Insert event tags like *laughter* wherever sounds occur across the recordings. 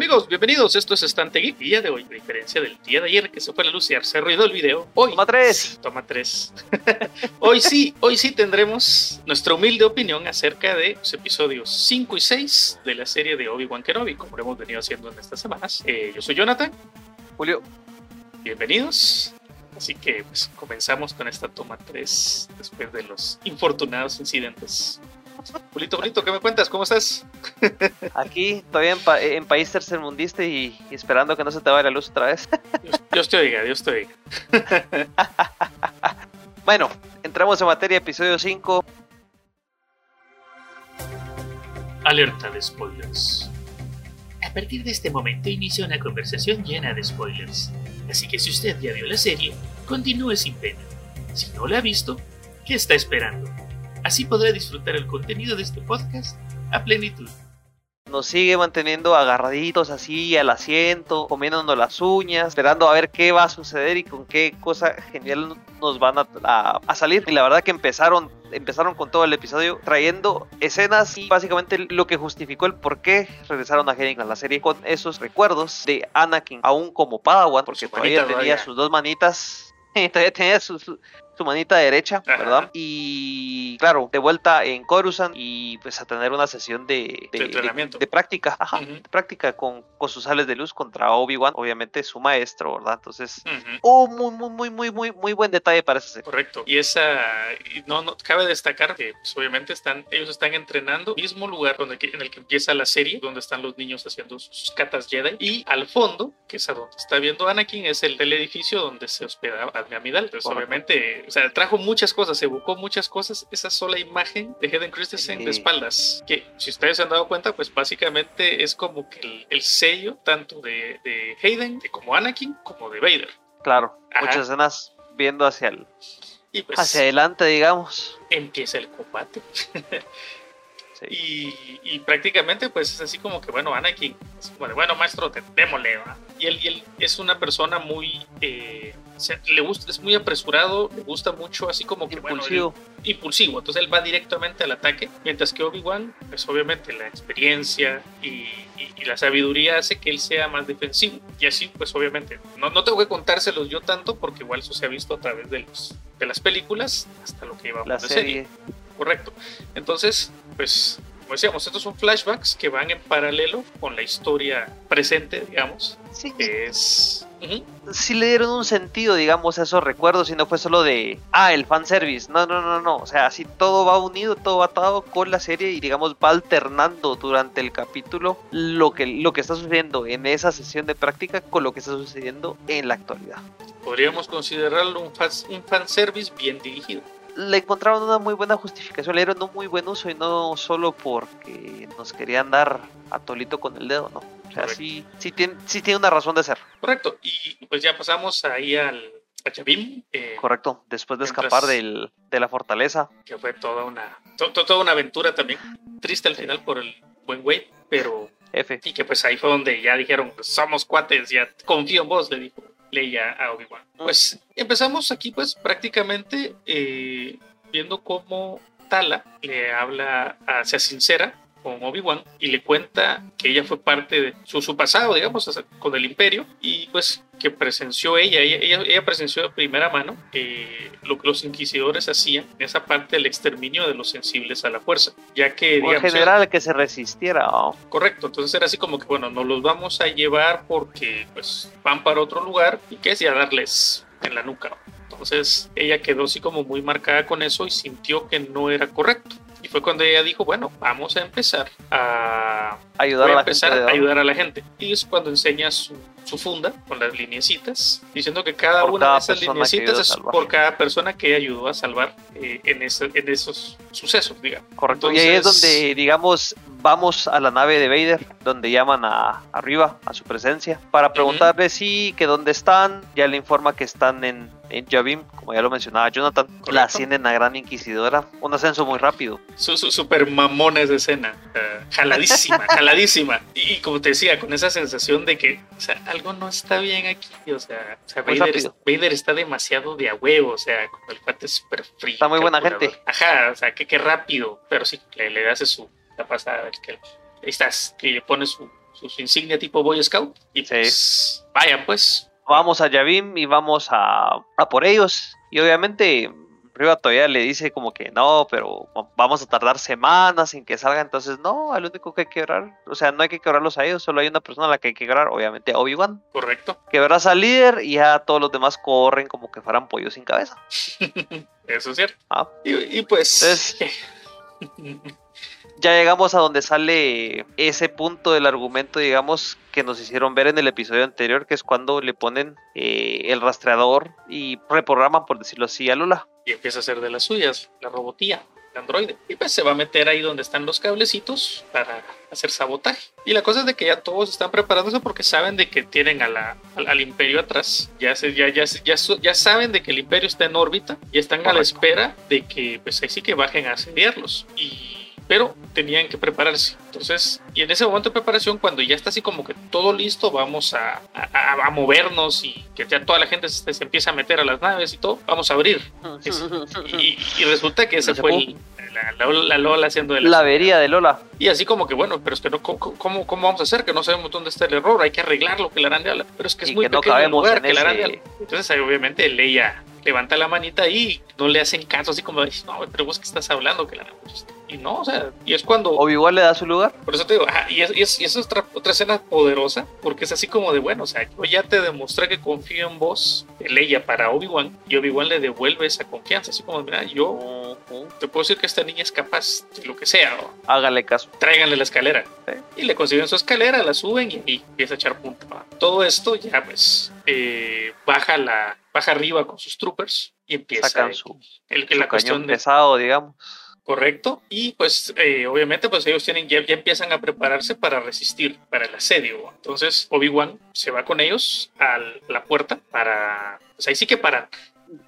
Amigos, bienvenidos. Esto es Estante Geek. Día de hoy, a diferencia del día de ayer que se fue a luz y se ruido el video, hoy. Toma tres. Toma tres. *laughs* hoy sí, hoy sí tendremos nuestra humilde opinión acerca de los episodios 5 y 6 de la serie de Obi-Wan Kenobi, como lo hemos venido haciendo en estas semanas. Eh, yo soy Jonathan. Julio. Bienvenidos. Así que pues, comenzamos con esta toma 3 después de los infortunados incidentes. Julito, Julito, ¿qué me cuentas? ¿Cómo estás? *laughs* Aquí, todavía en, país tercermundista y, y, esperando que no se te vaya la luz otra vez. *laughs* Dios, te oiga, Dios te oiga. *laughs* bueno, entramos en materia, episodio 5. Alerta de spoilers. A partir de este momento inicia una conversación llena de spoilers. Así que si usted ya vio la serie, continúe sin pena. Si no la ha visto, ¿qué está esperando? Así podrá disfrutar el contenido de este podcast a plenitud. Nos sigue manteniendo agarraditos así al asiento, comiéndonos las uñas, esperando a ver qué va a suceder y con qué cosa genial nos van a, salir. Y la verdad que empezaron empezaron con todo el episodio trayendo escenas y básicamente lo que justificó el por qué regresaron a Henning a la serie con esos recuerdos de Anakin aún como Padawan porque *laughs* todavía tenía sus dos manitas todavía tenía sus, su manita derecha, ¿verdad? Y claro, de vuelta en Coruscant y pues a tener una sesión de, de, entrenamiento. De, práctica, ajá, de práctica con, con sus sales de luz contra Obi-Wan, obviamente su maestro, ¿verdad? Entonces, oh, muy, muy, muy, muy, muy, muy buen detalle para ese. Correcto. Y esa, no, no, cabe destacar que pues, obviamente están, ellos están entrenando mismo lugar donde, en el que empieza la serie, donde están los niños haciendo sus catas Jedi, y al fondo, que es a donde está viendo Anakin, es el, el edificio donde se hospeda Adme Amidal. Entonces, obviamente, o sea, trajo muchas cosas, se evocó muchas cosas, esa sola imagen de Hayden Christensen de espaldas, que si ustedes se han dado cuenta, pues básicamente es como que el, sello tanto de, de Hayden, de como Anakin, como de Vader. Claro, muchas escenas viendo hacia el, pues, hacia adelante, digamos. Empieza el combate. *laughs* Y, prácticamente pues es así como que, bueno, Anakin, bueno, maestro, démosle. Y él, y él, es una persona muy, eh, le gusta, es muy apresurado, le gusta mucho así como que, impulsivo. impulsivo, entonces él va directamente al ataque, mientras que Obi-Wan, pues obviamente la experiencia y, la sabiduría hace que él sea más defensivo. Y así, pues obviamente, no, no tengo que contárselos yo tanto porque igual eso se ha visto a través de, los, de las películas hasta lo que llevamos la de serie. Correcto. Entonces, pues, como decíamos, estos son flashbacks que van en paralelo con la historia presente, digamos. Sí. Que es. Sí le dieron un sentido, digamos, a esos recuerdos y no fue solo de, ah, el fanservice. No, no, no, no. O sea, así todo va unido, todo va atado con la serie y, digamos, va alternando durante el capítulo lo que, lo que está sucediendo en esa sesión de práctica con lo que está sucediendo en la actualidad. Podríamos considerarlo un, un fanservice bien dirigido le encontraron una muy buena justificación, le dieron un muy buen uso y no solo porque nos querían dar a Tolito con el dedo, no. O sea, sí, sí, tiene, sí tiene una razón de ser. Correcto, y pues ya pasamos ahí al, a Chavim. Eh, Correcto, después de escapar del, de la fortaleza. Que fue toda una, toda una aventura también. Triste al final por el buen güey, pero... F. Y que pues ahí fue donde ya dijeron, somos cuates, ya confío en vos, le dijo leía a Obi-Wan. Pues empezamos aquí pues prácticamente eh, viendo cómo Tala le habla hacia Sincera con Obi-Wan y le cuenta que ella fue parte de su, pasado, digamos, con el imperio y pues que presenció ella, ella, ella, presenció de primera mano eh, lo que los inquisidores hacían en esa parte del exterminio de los sensibles a la fuerza, ya que... en general que se resistiera. Correcto, entonces era así como que, bueno, nos los vamos a llevar porque pues van para otro lugar y que es ya darles en la nuca. Entonces ella quedó así como muy marcada con eso y sintió que no era correcto. Y fue cuando ella dijo, bueno, vamos a empezar a ayudar, a, la empezar a, ayudar a la gente. Y es cuando enseña su, funda con las lineecitas, diciendo que cada una de esas lineecitas es por cada persona que ayudó a salvar eh, en, en esos sucesos, digamos. Correcto. y ahí es donde, digamos, vamos a la nave de Vader, donde llaman a arriba a su presencia para preguntarle si que dónde están. Ya le informa que están en en Javim, como ya lo mencionaba Jonathan, la ascienden a Gran Inquisidora. Un ascenso muy rápido. Su, super mamones de escena. jaladísima, *laughs* jaladísima. Y, como te decía, con esa sensación de que o sea, algo no está bien aquí. O sea, Vader, está demasiado de a huevo. O sea, el cuate es súper frío. Está muy buena gente. Ajá, o sea, que, qué rápido. Pero sí, le, le hace su la pasada. Que, ahí estás, que le pone su sus insignia tipo Boy Scout. Y pues, vaya, pues. Vamos a Yavim y vamos a, a por ellos. Y obviamente Riva todavía le dice como que no, pero vamos a tardar semanas en que salga, entonces no, al único que hay que quebrar, o sea, no hay que quebrarlos a ellos, solo hay una persona a la que hay que quebrar, obviamente a Obi-Wan. Correcto. Quebras al líder y ya todos los demás corren como que fueran pollos sin cabeza. *laughs* Eso es cierto. Ah. Y, pues... *laughs* ya llegamos a donde sale ese punto del argumento, digamos, que nos hicieron ver en el episodio anterior, que es cuando le ponen eh, el rastreador y reprograman, por decirlo así, a Lula. Y empieza a hacer de las suyas, la robotía, el androide. Y pues se va a meter ahí donde están los cablecitos para hacer sabotaje. Y la cosa es de que ya todos están preparándose porque saben de que tienen a la, al, imperio atrás. Ya, se, ya, ya, ya, ya, saben de que el imperio está en órbita y están a la espera de que pues ahí sí que bajen a asediarlos. Y pero tenían que prepararse. Entonces, y en ese momento de preparación, cuando ya está así como que todo listo, vamos a, a, movernos y que ya toda la gente se, empieza a meter a las naves y todo, vamos a abrir. y, resulta que ese fue la, Lola haciendo de la... La avería de Lola. Y así como que, bueno, pero es que no, ¿cómo, cómo, vamos a hacer? Que no sabemos dónde está el error, hay que arreglarlo, que la ala. Pero es que es muy pequeño el lugar, que la Entonces ahí obviamente Leia levanta la manita y no le hacen caso, así como, no, pero vos que estás hablando, que la y no, o sea, y es cuando... Obi-Wan le da su lugar. Por eso te digo, y, es, y, es, es, otra, otra escena poderosa, porque es así como de, bueno, o sea, yo ya te demostré que confío en vos, en ella para Obi-Wan, y Obi-Wan le devuelve esa confianza, así como, mira, yo te puedo decir que esta niña es capaz de lo que sea. Hágale caso. Tráiganle la escalera. Y le consiguen su escalera, la suben y, empieza a echar punta. Todo esto ya pues eh, baja la baja arriba con sus troopers y empieza su, el, la cuestión pesado, digamos correcto. Y pues eh, obviamente pues ellos tienen ya, ya, empiezan a prepararse para resistir para el asedio. Entonces Obi Wan se va con ellos a la puerta para pues ahí sí que para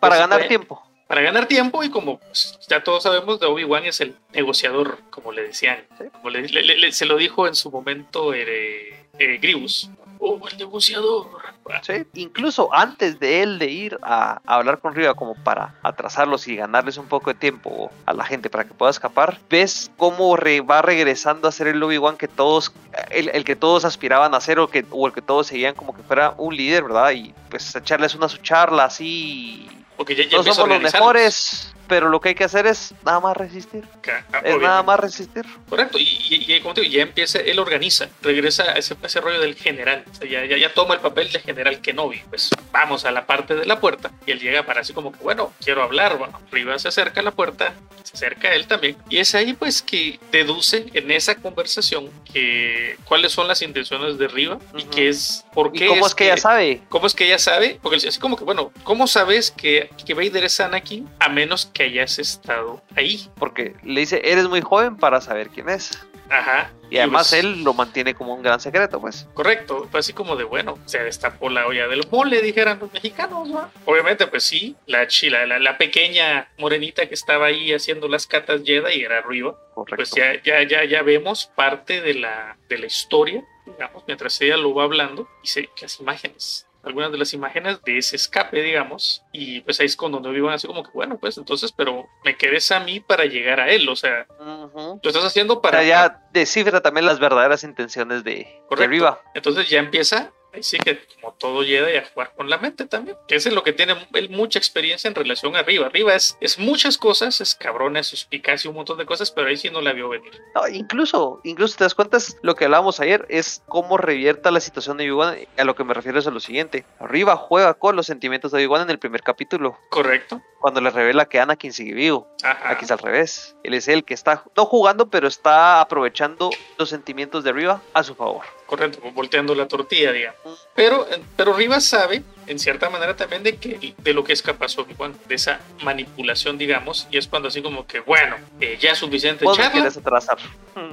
para ganar tiempo. para ganar tiempo y como pues, ya todos sabemos de Obi Wan es el negociador como le decían como le, se lo dijo en su momento eh, eh, Grievous oh, el negociador. Sí, incluso antes de él de ir a, hablar con Riva como para atrasarlos y ganarles un poco de tiempo a la gente para que pueda escapar, ves cómo va regresando a ser el Obi-Wan que todos, el, que todos aspiraban a ser o, que, o el que todos seguían como que fuera un líder, ¿verdad? Y pues echarles una su charla así. Porque ya, ya somos los mejores pero lo que hay que hacer es nada más resistir. Ah, es nada más resistir. Correcto, y, como te digo, ya empieza, él organiza, regresa a ese, ese rollo del general, ya, ya, toma el papel de general Kenobi, pues vamos a la parte de la puerta, y él llega para así como que, bueno, quiero hablar, bueno, arriba se acerca a la puerta, se acerca a él también, y es ahí pues que deduce en esa conversación que cuáles son las intenciones de Riva, y qué es, por qué... cómo es, que, ella sabe? ¿Cómo es que ella sabe? Porque así como que, bueno, ¿cómo sabes que, que Vader es Anakin a menos que hayas estado ahí. Porque le dice, eres muy joven para saber quién es. Ajá. Y además pues él lo mantiene como un gran secreto, pues. Correcto, fue así como de bueno, se destapó la olla del mole, dijeran los mexicanos, ¿no? Obviamente, pues sí, la chila, la, pequeña morenita que estaba ahí haciendo las catas Jedi era arriba. Correcto. Pues ya, ya, ya, ya vemos parte de la, de la historia, digamos, mientras ella lo va hablando, y se, las imágenes algunas de las imágenes de ese escape, digamos, y pues ahí es con donde vivan así como que, bueno, pues entonces, pero me quedes a mí para llegar a él, o sea, lo estás haciendo para... O sea, ya descifra también las verdaderas intenciones de, de Entonces ya empieza Ahí sí que como todo llega a jugar con la mente también. Que es lo que tiene él mucha experiencia en relación arriba. Arriba es, es muchas cosas, es cabrón, es suspicaz y un montón de cosas, pero ahí sí no la vio venir. No, incluso, incluso te das cuenta, lo que hablábamos ayer es cómo revierta la situación de Obi-Wan. A lo que me refiero es a lo siguiente. Arriba juega con los sentimientos de Obi-Wan en el primer capítulo. Correcto. Cuando le revela que Anakin sigue vivo. Aquí es al revés. Él es el que está, no jugando, pero está aprovechando los sentimientos de arriba a su favor correcto, volteando la tortilla, digamos. Pero, pero Rivas sabe, en cierta manera también, de, que, de lo que es capaz Obi-Wan, de esa manipulación, digamos, y es cuando así como que, bueno, eh, ya es suficiente vos charla. quieres atrasar.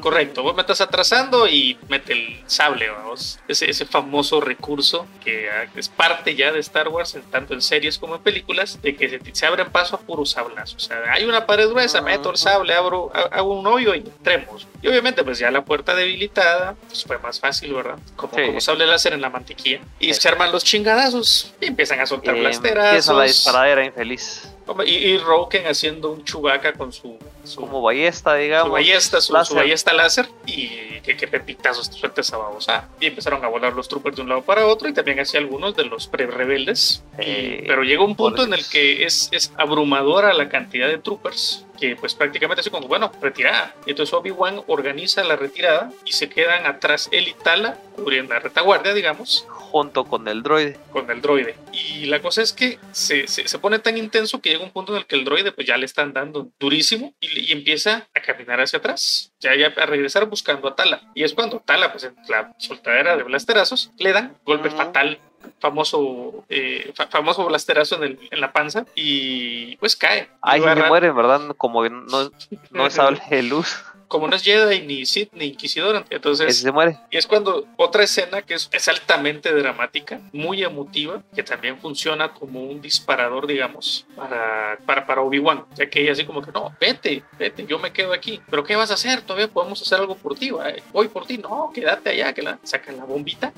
Correcto, vos me estás atrasando y mete el sable, vamos. Ese, ese famoso recurso que ah, es parte ya de Star Wars, tanto en series como en películas, de que se, se abren paso a puros sablazos. O sea, hay una pared gruesa, meto el sable, abro, hago un hoyo y entremos. Y obviamente, pues ya la puerta debilitada, pues fue más fácil, ¿verdad? Como, como sable láser en la mantequilla. Y se arman los chingadazos y empiezan a soltar blasteras. Empieza la disparadera infeliz. Y, y Roken haciendo un chubaca con su su, como ballesta, digamos. su ballesta, su, su láser. ballesta láser y que, que pepitazos suelta esa babosa. Y empezaron a volar los troopers de un lado para otro y también hacía algunos de los pre-rebeldes. Eh, pero llega un punto en el que es, es abrumadora la cantidad de troopers que pues prácticamente así como, bueno, retirada. Y entonces Obi-Wan organiza la retirada y se quedan atrás él y Tala cubriendo la retaguardia, digamos, junto con el droide. con el droide. Y la cosa es que se, se, se pone tan intenso que llega un punto en el que el droide pues ya le están dando durísimo y, y empieza a caminar hacia atrás, ya, ya a regresar buscando a Tala. Y es cuando Tala, pues en la soltadera de blasterazos, le dan golpe Ujú. fatal. Famoso, eh, fa- famoso blasterazo en, el- en la panza y pues cae. Ahí se muere, ¿verdad? Como que no, no *laughs* es sable de luz. Como no es Jedi ni Sith ni Inquisidor, Ese entonces se muere. y es cuando otra escena que es, es altamente dramática, muy emotiva, que también funciona como un disparador, digamos, para, para, para Obi-Wan, ya que ella así como que, no, vete, vete, yo me quedo aquí, pero ¿qué vas a hacer? Todavía podemos hacer algo por ti, ¿va? voy por ti, no, quédate allá, que la sacan la bombita.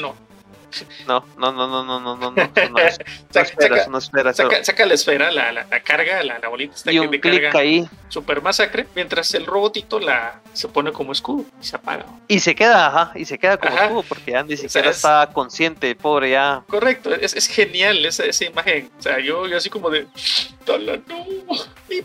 No, No, no, no, no, no, no, no, no. Saca, la esfera, la, la, la carga, la, la bolita esta Y que clic carga ahí. super masacre, mientras el robotito la, se pone como escudo y se apaga. Y se queda, ajá, y se queda como Ajá. escudo porque ya ni siquiera es- está consciente, pobre ya. Correcto, es, es genial esa, esa imagen. O sea, yo, yo así como de. "Tala, no", Y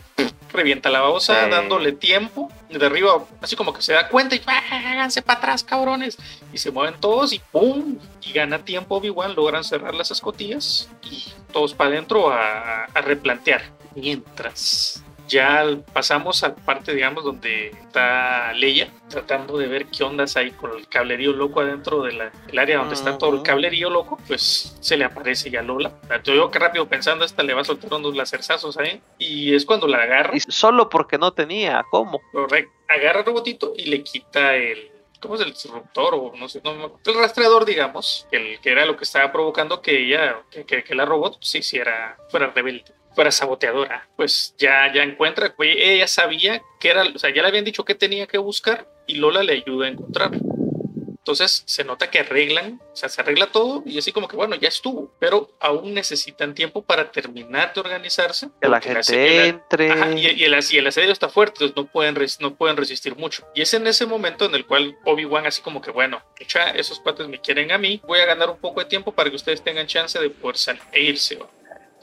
revienta la babosa, Sí. dándole tiempo. De arriba, así como que se da cuenta y "Ah, háganse para atrás, cabrones. Y se mueven todos y ¡pum! Y gana tiempo Obi-Wan, logran cerrar las escotillas y todos para adentro a replantear. Mientras. Ya pasamos a parte, digamos, donde está Leia tratando de ver qué ondas hay con el cablerío loco adentro de del área donde está todo el cablerío loco. Pues se le aparece ya Lola. Yo, yo que rápido pensando, esta le va a soltar unos lacerzazos ahí. Y es cuando la agarra. Y solo porque no tenía, ¿cómo? Correcto. Agarra el robotito y le quita el. ¿Cómo es el disruptor? O no sé, no, el rastreador, digamos, que, el, que era lo que estaba provocando que ella, que, que- que la robot se hiciera, fuera rebelde, fuera saboteadora. Pues ya, ya encuentra, ella sabía que era, o sea, ya le habían dicho que tenía que buscar y Lola le ayuda a encontrarlo. Entonces se nota que arreglan, o sea, se arregla todo y así como que bueno, ya estuvo, pero aún necesitan tiempo para terminar de organizarse. Que la gente la- entre. Ajá, y, y el, y el asedio está fuerte, entonces no pueden, no pueden resistir mucho. Y es en ese momento en el cual Obi-Wan así como que, bueno, echa, esos cuates me quieren a mí, voy a ganar un poco de tiempo para que ustedes tengan chance de poder salir e irse. ¿va?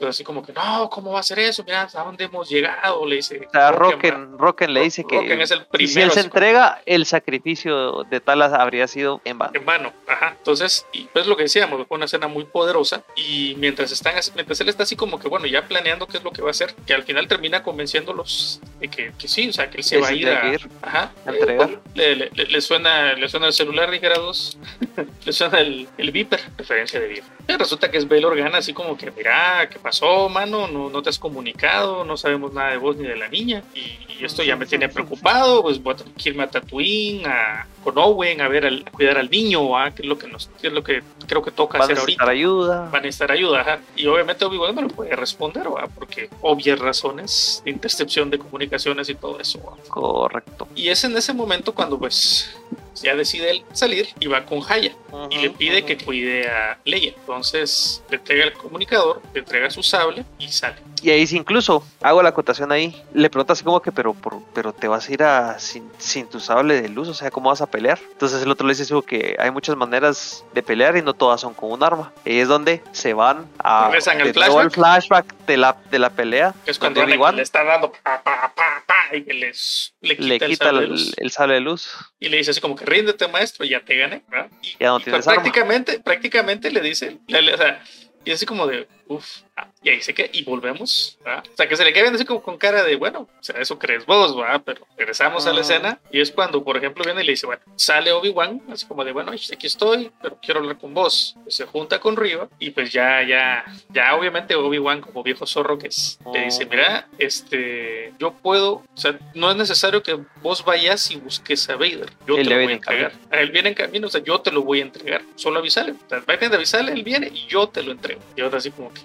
Así como que, no, ¿cómo va a ser eso? Mira, ¿a dónde hemos llegado? Le dice. O sea, Rocken. Rocken, le dice que Rocken es el y si primero. él se así como- entrega, el sacrificio de Talas habría sido en vano. en vano, ajá. Entonces, y pues lo que decíamos, fue una escena muy poderosa y mientras están, mientras él está así como que bueno, ya planeando qué es lo que va a hacer, que al final termina convenciéndolos de que, que sí, o sea, que él se Que va a ir a, que ir ajá, a entregar. Eh, le, le- le- suena, le suena el celular, dijera dos, *laughs* le suena el, el Viper, referencia de Viper. Y resulta que es Bail Organa, así como que, mira, ¿qué pasó, mano? No, no te has comunicado, no sabemos nada de vos ni de la niña, y, esto ya me tiene preocupado, pues voy a irme a Tatooine, a, con Owen, a ver, al- a cuidar al niño, ¿ah? que es lo que nos, que es lo que creo que toca Va a hacer necesitar ahorita. ayuda. Van a necesitar ayuda, ajá. Y obviamente Obi-Wan no le puede responder, ¿va? porque obvias razones de intercepción de comunicaciones y todo eso. ¿va? Correcto. Y es en ese momento cuando pues ya decide él salir y va con Haya y le pide que cuide a Leia. Entonces le entrega el comunicador, le entrega su sable y sale. Y ahí sí incluso hago la acotación ahí. Le pregunta así como que, pero, por- pero te vas a ir a sin, sin tu sable de luz, o sea, ¿cómo vas a pelear? Entonces el otro le dice eso, que hay muchas maneras de pelear y no todas son con un arma. Y es donde se van a Regresan al flashback de la, de la pelea. Que es cuando Obi-Wan le está dando pa, pa, pa, pa, y que les, le quita, le el sable de el, luz. el sable de luz. y le dice así como que ríndete maestro, ya te gané. ¿verdad? Y, Ya no y tienes prácticamente, prácticamente le dice, le- le- o sea, y así como de, uff, y ahí se queda, y volvemos, ¿verdad? o sea, que se le queda viendo así como con cara de, bueno, o sea, eso crees vos, ¿va? Pero regresamos a la Ah. escena, y es cuando, por ejemplo, viene y le dice, bueno, sale Obi-Wan, así como de, bueno, aquí estoy, pero quiero hablar con vos, Pues se junta con Riva, y pues ya, ya, ya obviamente Obi-Wan, como viejo zorro que es, le dice, Ah. mira, este, yo puedo, o sea, no es necesario que vos vayas y busques a Vader, yo Él te lo voy a entregar. A él viene en camino, o sea, yo te lo voy a entregar. Solo avisale. O sea, vayan a avisarle, él viene y yo te lo entrego. Y ahora así como que.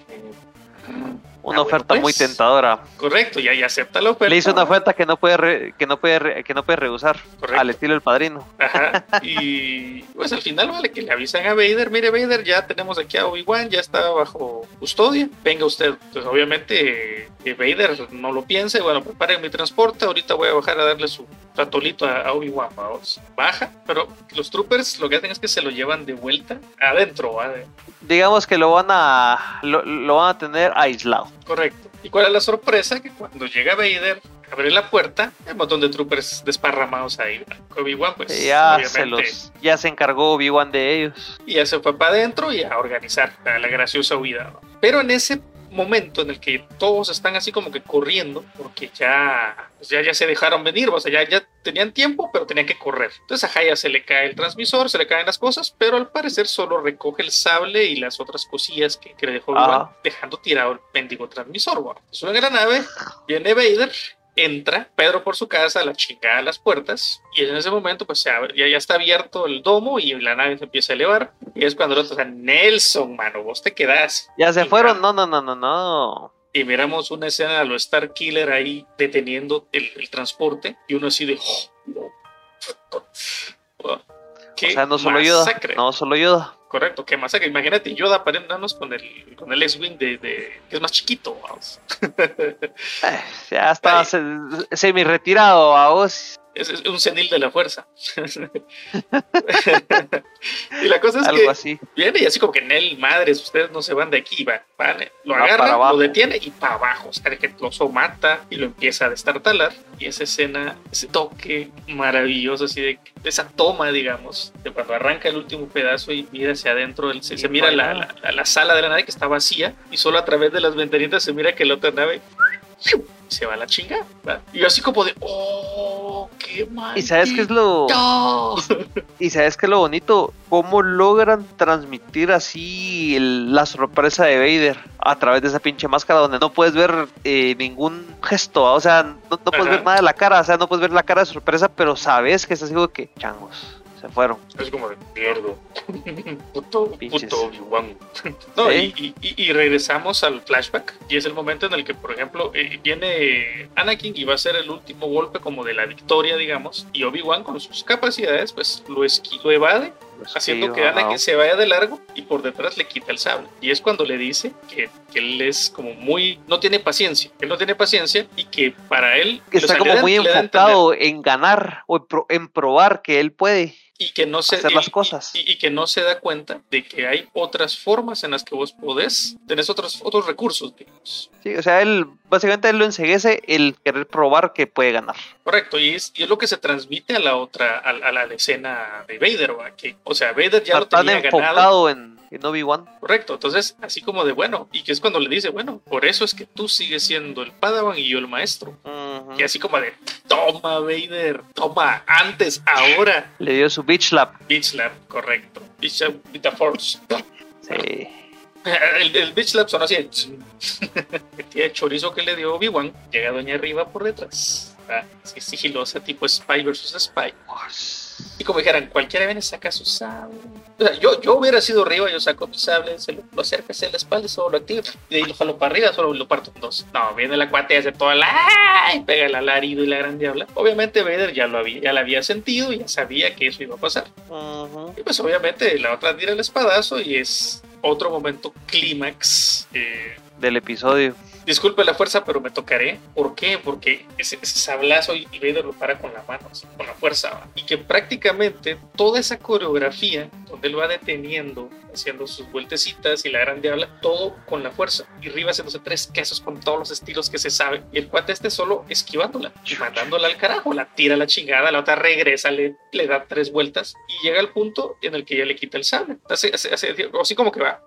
Una Ah, oferta bueno, muy pues. tentadora. Correcto, ya, ya acepta la oferta. Le hizo una oferta que no puede re- que no puede re- que no puede rehusar Correcto. al estilo del padrino. Ajá. *laughs* Y pues al final, vale, que le avisan a Vader, mire Vader, ya tenemos aquí a Obi-Wan, ya está bajo custodia, venga usted. Pues obviamente eh, Vader no lo piensa, y bueno, preparen mi transporte, ahorita voy a bajar a darle su ratolito a, a Obi-Wan, vamos. Baja, pero los troopers lo que hacen es que se lo llevan de vuelta adentro, Digamos que lo van a lo, lo van a tener aislado. Correcto. ¿Y cuál es la sorpresa? Que cuando llega Vader, abre la puerta, hay un montón de troopers desparramados ahí. Obi-Wan, pues, ya se los ya se encargó Obi-Wan de ellos. y ya se fue para adentro y a organizar la, la graciosa huida. ¿no? Pero en ese momento en el que todos están así como que corriendo, porque ya, pues ya, ya se dejaron venir, o sea, ya, ya tenían tiempo, pero tenían que correr. Entonces a Haya se le cae el transmisor, se le caen las cosas, pero al parecer solo recoge el sable y las otras cosillas que, que le dejó dejando tirado el mendigo transmisor. ¿va? Suben a la nave, viene Vader, entra, Pedro por su casa, la chingada a las puertas, y en ese momento pues se abre- ya, ya está abierto el domo y la nave se empieza a elevar, y es cuando el otro, o sea, Nelson, mano, vos te quedás. Ya se fueron. No, no, no, no, no. Y miramos una escena a lo Star Killer ahí deteniendo el, el transporte, y uno así de... "Oh, no". Qué O sea, no solo masacre. no solo Yoda. Correcto, qué masacre. Imagínate Yoda pariéndonos con el, con el X-Wing de, de- que es más chiquito. vamos. *laughs* Eh, ya está Ay. semi retirado a vos. Es, es un senil de la fuerza. *laughs* y la cosa es Algo que así. viene y así como que Nel, madres, ustedes no se van de aquí, va, van, lo Va agarra, lo detiene y para abajo, o sea, que lo mata y lo empieza a destartalar. Y esa escena, ese toque maravilloso, así de, de esa toma, digamos, de cuando arranca el último pedazo y mira hacia adentro, el- se, mira la, la- la sala de la nave que está vacía y solo a través de las ventanitas se mira que la otra nave se va a la chinga. Y yo así como de, oh, qué mal. Y sabes qué es lo *laughs* y sabes qué es lo bonito, cómo logran transmitir así el- la sorpresa de Vader a través de esa pinche máscara donde no puedes ver eh, ningún gesto, o sea, no, no puedes ver nada de la cara, o sea, no puedes ver la cara de sorpresa, pero sabes que es así como que changos, se fueron. Es como de mierda. *laughs* puto, Pinches. puto Obi-Wan. *laughs* No, y, y- y regresamos al flashback. Y es el momento en el que, por ejemplo, eh, viene Anakin y va a ser el último golpe como de la victoria, digamos. Y Obi-Wan con sus capacidades, pues lo, esqui- lo evade, haciendo Sí, que ajá. Anakin se vaya de largo y por detrás le quita el sable. Y es cuando le dice que, que él es como muy... No tiene paciencia. Él no tiene paciencia y que para él... que está como muy enfocado en ganar o en, pro- en probar que él puede y que no se hacer y- las cosas. y, y que no se da cuenta de que hay otras formas en las que vos podés tenés otros otros recursos digamos Sí, o sea, él básicamente él lo enseguece el querer probar que puede ganar. correcto y es, y es lo que se transmite a la otra a, a la escena de Vader ¿va? que o sea Vader ya Está lo tan tenía ganado en, en Obi-Wan. correcto entonces así como de bueno y que es cuando le dice bueno por eso es que tú sigues siendo el Padawan y yo el maestro y así como de toma Vader toma antes ahora Le dio su bitch slap. Bitch Slap correcto Bitch Slap with the Force Sí. *laughs* El, el bitch slap son así. El *laughs* chorizo que le dio Obi-Wan. Llega Doña Arriba por detrás. Ah, así sigilosa, tipo Spy versus Spy. Y como dijeran, cualquiera viene saca su sable. O sea, yo, yo hubiera sido arriba, yo saco mi sable, se lo, lo acerco hacia la espalda, solo lo activo. Y de ahí lo jalo para arriba, solo lo parto en dos. No, viene la cuate y hace toda la. Y pega el alarido y la gran diabla. Obviamente Vader ya lo había, ya la había sentido y ya sabía que eso iba a pasar. Ujú. Y pues obviamente la otra tira el espadazo y es otro momento clímax. eh, Del episodio. disculpe la fuerza, pero me tocaré. ¿Por qué? Porque ese, ese sablazo y Vader lo para con la mano, así, con la fuerza. ¿va? Y que prácticamente toda esa coreografía, donde él va deteniendo, haciendo sus vueltecitas y la gran diabla, todo con la fuerza. Y Riva haciéndose tres quesos con todos los estilos que se sabe. Y el cuate este solo esquivándola y mandándola al carajo. La tira a la chingada, la otra regresa, le, le da tres vueltas y llega al punto en el que ya le quita el sable. Hace, hace- hace- así como que va,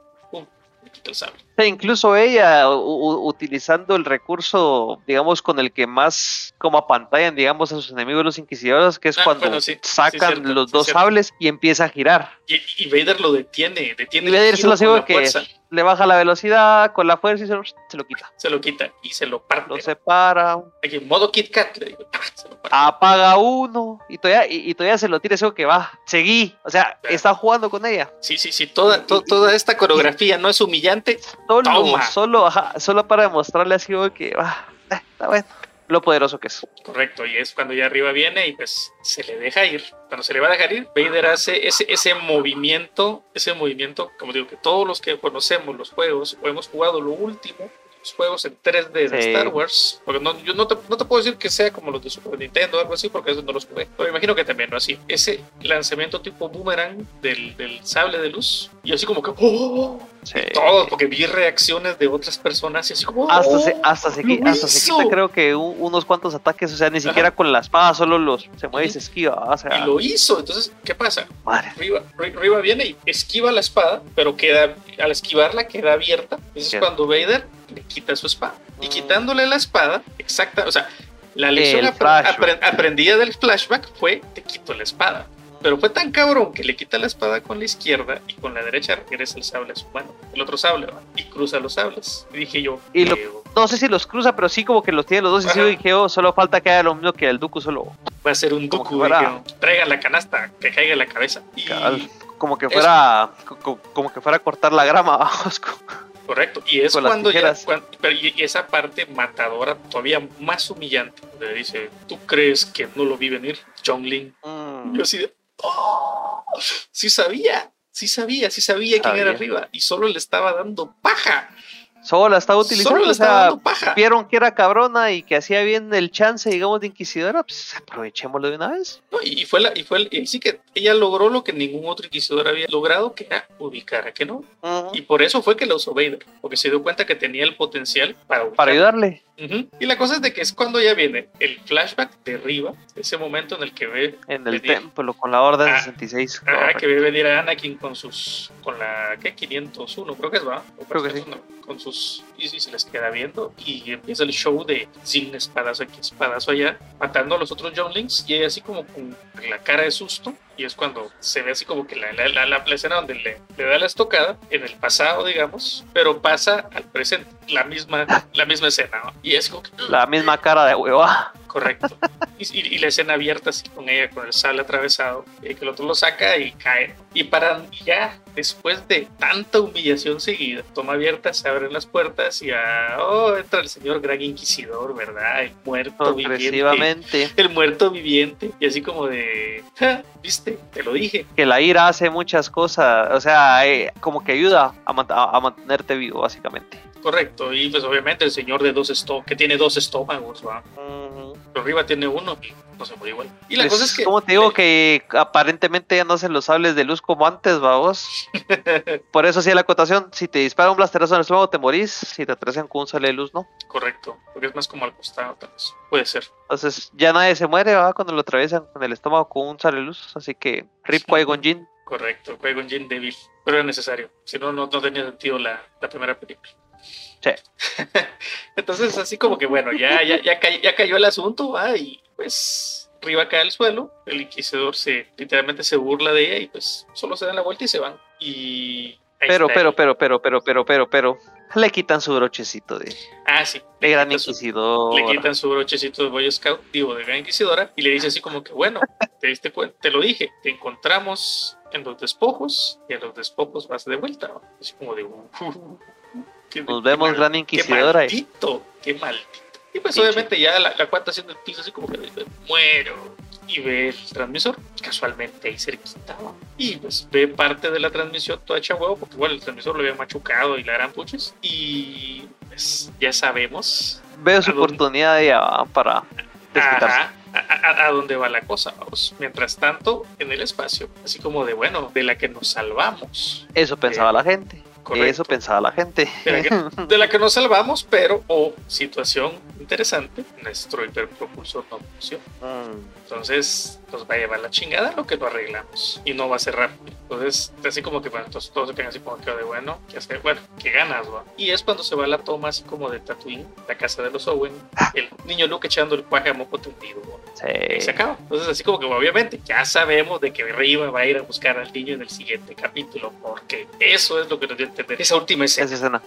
quita el sable. E incluso ella utilizando el recurso, digamos, con el que más como apantallan, digamos, a sus enemigos los inquisidores, que es Ah, cuando bueno, sí, sí, sacan cierto, los sí, dos cierto. sables y empieza a girar. Y, y Vader lo detiene, detiene Y Vader se lo hace que- fuerza. Le baja la velocidad con la fuerza y se lo, se lo quita. Se lo quita y se lo parte. Lo separa, Aquí en modo Kit Kat, le digo, ¡ah! se lo parte. apaga uno y todavía, y, y todavía se lo tira eso que va. Seguí. O sea, Claro. está jugando con ella. Sí, sí, sí, toda, to- toda esta coreografía no es humillante. Solo, Toma. solo, ajá, solo para demostrarle así que ah, eh, está bueno. Lo poderoso que es. Correcto, y es cuando ya arriba viene y pues se le deja ir. Cuando se le va a dejar ir, Vader hace ese, ese movimiento, ese movimiento, como digo, que todos los que conocemos los juegos o hemos jugado lo último, los juegos en 3D de Sí. Star Wars, porque no, yo no te, no te puedo decir que sea como los de Super Nintendo o algo así, porque esos no los jugué, pero me imagino que también, ¿no? Así, ese lanzamiento tipo boomerang del, del sable de luz, y así como que, ¡oh! Sí. Todo, porque vi reacciones de otras personas y así como, Hasta se, ¡oh! hasta se, ¡Lo qui- hasta se quita, creo que un- unos cuantos ataques, o sea, ni Ajá. siquiera con la espada, solo los se mueve y se esquiva. O sea, Y lo hizo, entonces, ¿qué pasa? madre. Riva, Ri- Riva viene y esquiva la espada, pero queda al esquivarla queda abierta. Ese es Cierto. cuando Vader le quita su espada. Y Mm. quitándole la espada, exacta, o sea, la lección apre- apre- aprendida del flashback fue te quito la espada. Pero fue tan cabrón que le quita la espada con la izquierda y con la derecha regresa el sable a su mano, el otro sable, ¿va? y cruza los sables. Y dije yo, Y lo- "Eh, No sé si los cruza, pero sí como que los tiene los dos y sí dije, oh, solo falta que haga lo mismo que el Dooku, solo va a ser un que fuera- traigan la canasta, que caiga en la cabeza. Y- Cabal. como que fuera co- co- como que fuera a cortar la grama *laughs* abajo. Correcto, y es cuando ya, pero y esa parte matadora todavía más humillante, donde dice, ¿tú crees que no lo vi venir, Lin Mm. Yo así de, "Oh, sí sabía, sí sabía, sí sabía quién era arriba, y solo le estaba dando paja, Solo la estaba utilizando, solo le o estaba sea, dando paja. Vieron que era cabrona y que hacía bien el chance, digamos, de inquisidora, pues aprovechémoslo de una vez. No, y fue la, y fue el- y sí que ella logró lo que ningún otro inquisidor había logrado, que era ubicar a que no. Y por eso fue que la usó Vader, porque se dio cuenta que tenía el potencial para ubicar. Para ayudarle. Y la cosa es de que es cuando ya viene el flashback de Riva, ese momento en el que ve en el venir- templo con la Orden Ah, 66. Ajá, correcto. que ve venir a Anakin con sus. con la. ¿qué? 501, creo que es, ¿va? Creo que 401, Con sus. Y, y se les queda viendo. Y empieza el show de sin espadazo aquí, espadazo allá, matando a los otros Younglings. Y ella así como con la cara de susto. Y es cuando se ve así como que la, la, la, la- escena donde le, le da la estocada en el pasado, digamos, pero pasa al presente. La misma, la misma escena, ¿no? Y es como que. La misma cara de hueva. Correcto. Y, y- y la escena abierta así con ella, con el sable atravesado, y que el otro lo saca y cae. Y para ya, después de tanta humillación seguida, toma abierta, se abren las puertas y ah, oh, entra el señor Gran Inquisidor, ¿verdad? El muerto viviente. El muerto viviente. Y así como de, "Ja, te lo dije. Que la ira hace muchas cosas, o sea, eh, como que ayuda a, mant- a- a mantenerte vivo, básicamente. Correcto. Y pues obviamente el señor de dos estómagos, que tiene dos estómagos, ¿va? Pero arriba tiene uno y no se muere igual. Y la Pues, cosa es que... como te digo que aparentemente ya no se los sables de luz como antes, vamos. *laughs* Por eso hacía la acotación, si te dispara un blasterazo en el estómago te morís, si te atraviesan con un sable de luz no. Correcto, porque es más como al costado, tal vez. Puede ser. Entonces ya nadie se muere, va, cuando lo atraviesan con el estómago con un sable de luz, así que Rip Qui-Gon Jinn. Correcto, Jin débil, pero era necesario. Si no, no, no tenía sentido la, la primera película. Sí. *laughs* Entonces, así como que bueno, ya, ya, ya, cay- ya cayó el asunto, ¿va? y pues arriba cae al suelo. El inquisidor se literalmente se burla de ella y pues solo se dan la vuelta y se van. Y. Pero, pero, pero, pero, pero, pero, pero, pero, le quitan su brochecito de, Ah, sí. de le Gran Inquisidor. le quitan su brochecito de Boy Scout, digo, de Gran Inquisidora, y le dice así como que, bueno, te diste cuenta, te lo dije, te encontramos en los despojos, y a los despojos vas de vuelta. Así como de, "Uh, qué- Nos qué vemos, mal- Gran Qué Inquisidora. maldito, qué maldito. Y pues Pinche. obviamente ya la, la cuarta haciendo el piso así como que muero. Y ve el transmisor, casualmente ahí cerquita. ¿no? Y pues ve parte de la transmisión toda hecha huevo, porque igual el transmisor lo había machucado y la gran puches. Y pues ya sabemos Veo su oportunidad ya para. Ajá, a, a- a dónde va la cosa, vamos. Mientras tanto, en el espacio, así como de bueno, de la que nos salvamos. Eso pensaba la gente. Correcto. Eso pensaba la gente. De la, que, de la que nos salvamos, pero, o situación interesante, nuestro hiperpropulsor no funciona. Mm, Entonces, nos va a llevar la chingada lo que lo arreglamos y no va a ser rápido. Entonces, así como que, bueno, entonces todos se quedan así como que de bueno, ¿qué hace? Bueno, ¿qué ganas, va? Y es cuando se va la toma así como de Tatooine, la casa de los Owen, el niño Luke echando el cuaje a moco tendido, ¿va? Y se acaba. Entonces, así como que obviamente ya sabemos de que Riva va a ir a buscar al niño en el siguiente capítulo, porque eso es lo que nos dio a entender. Esa última escena. Esa escena.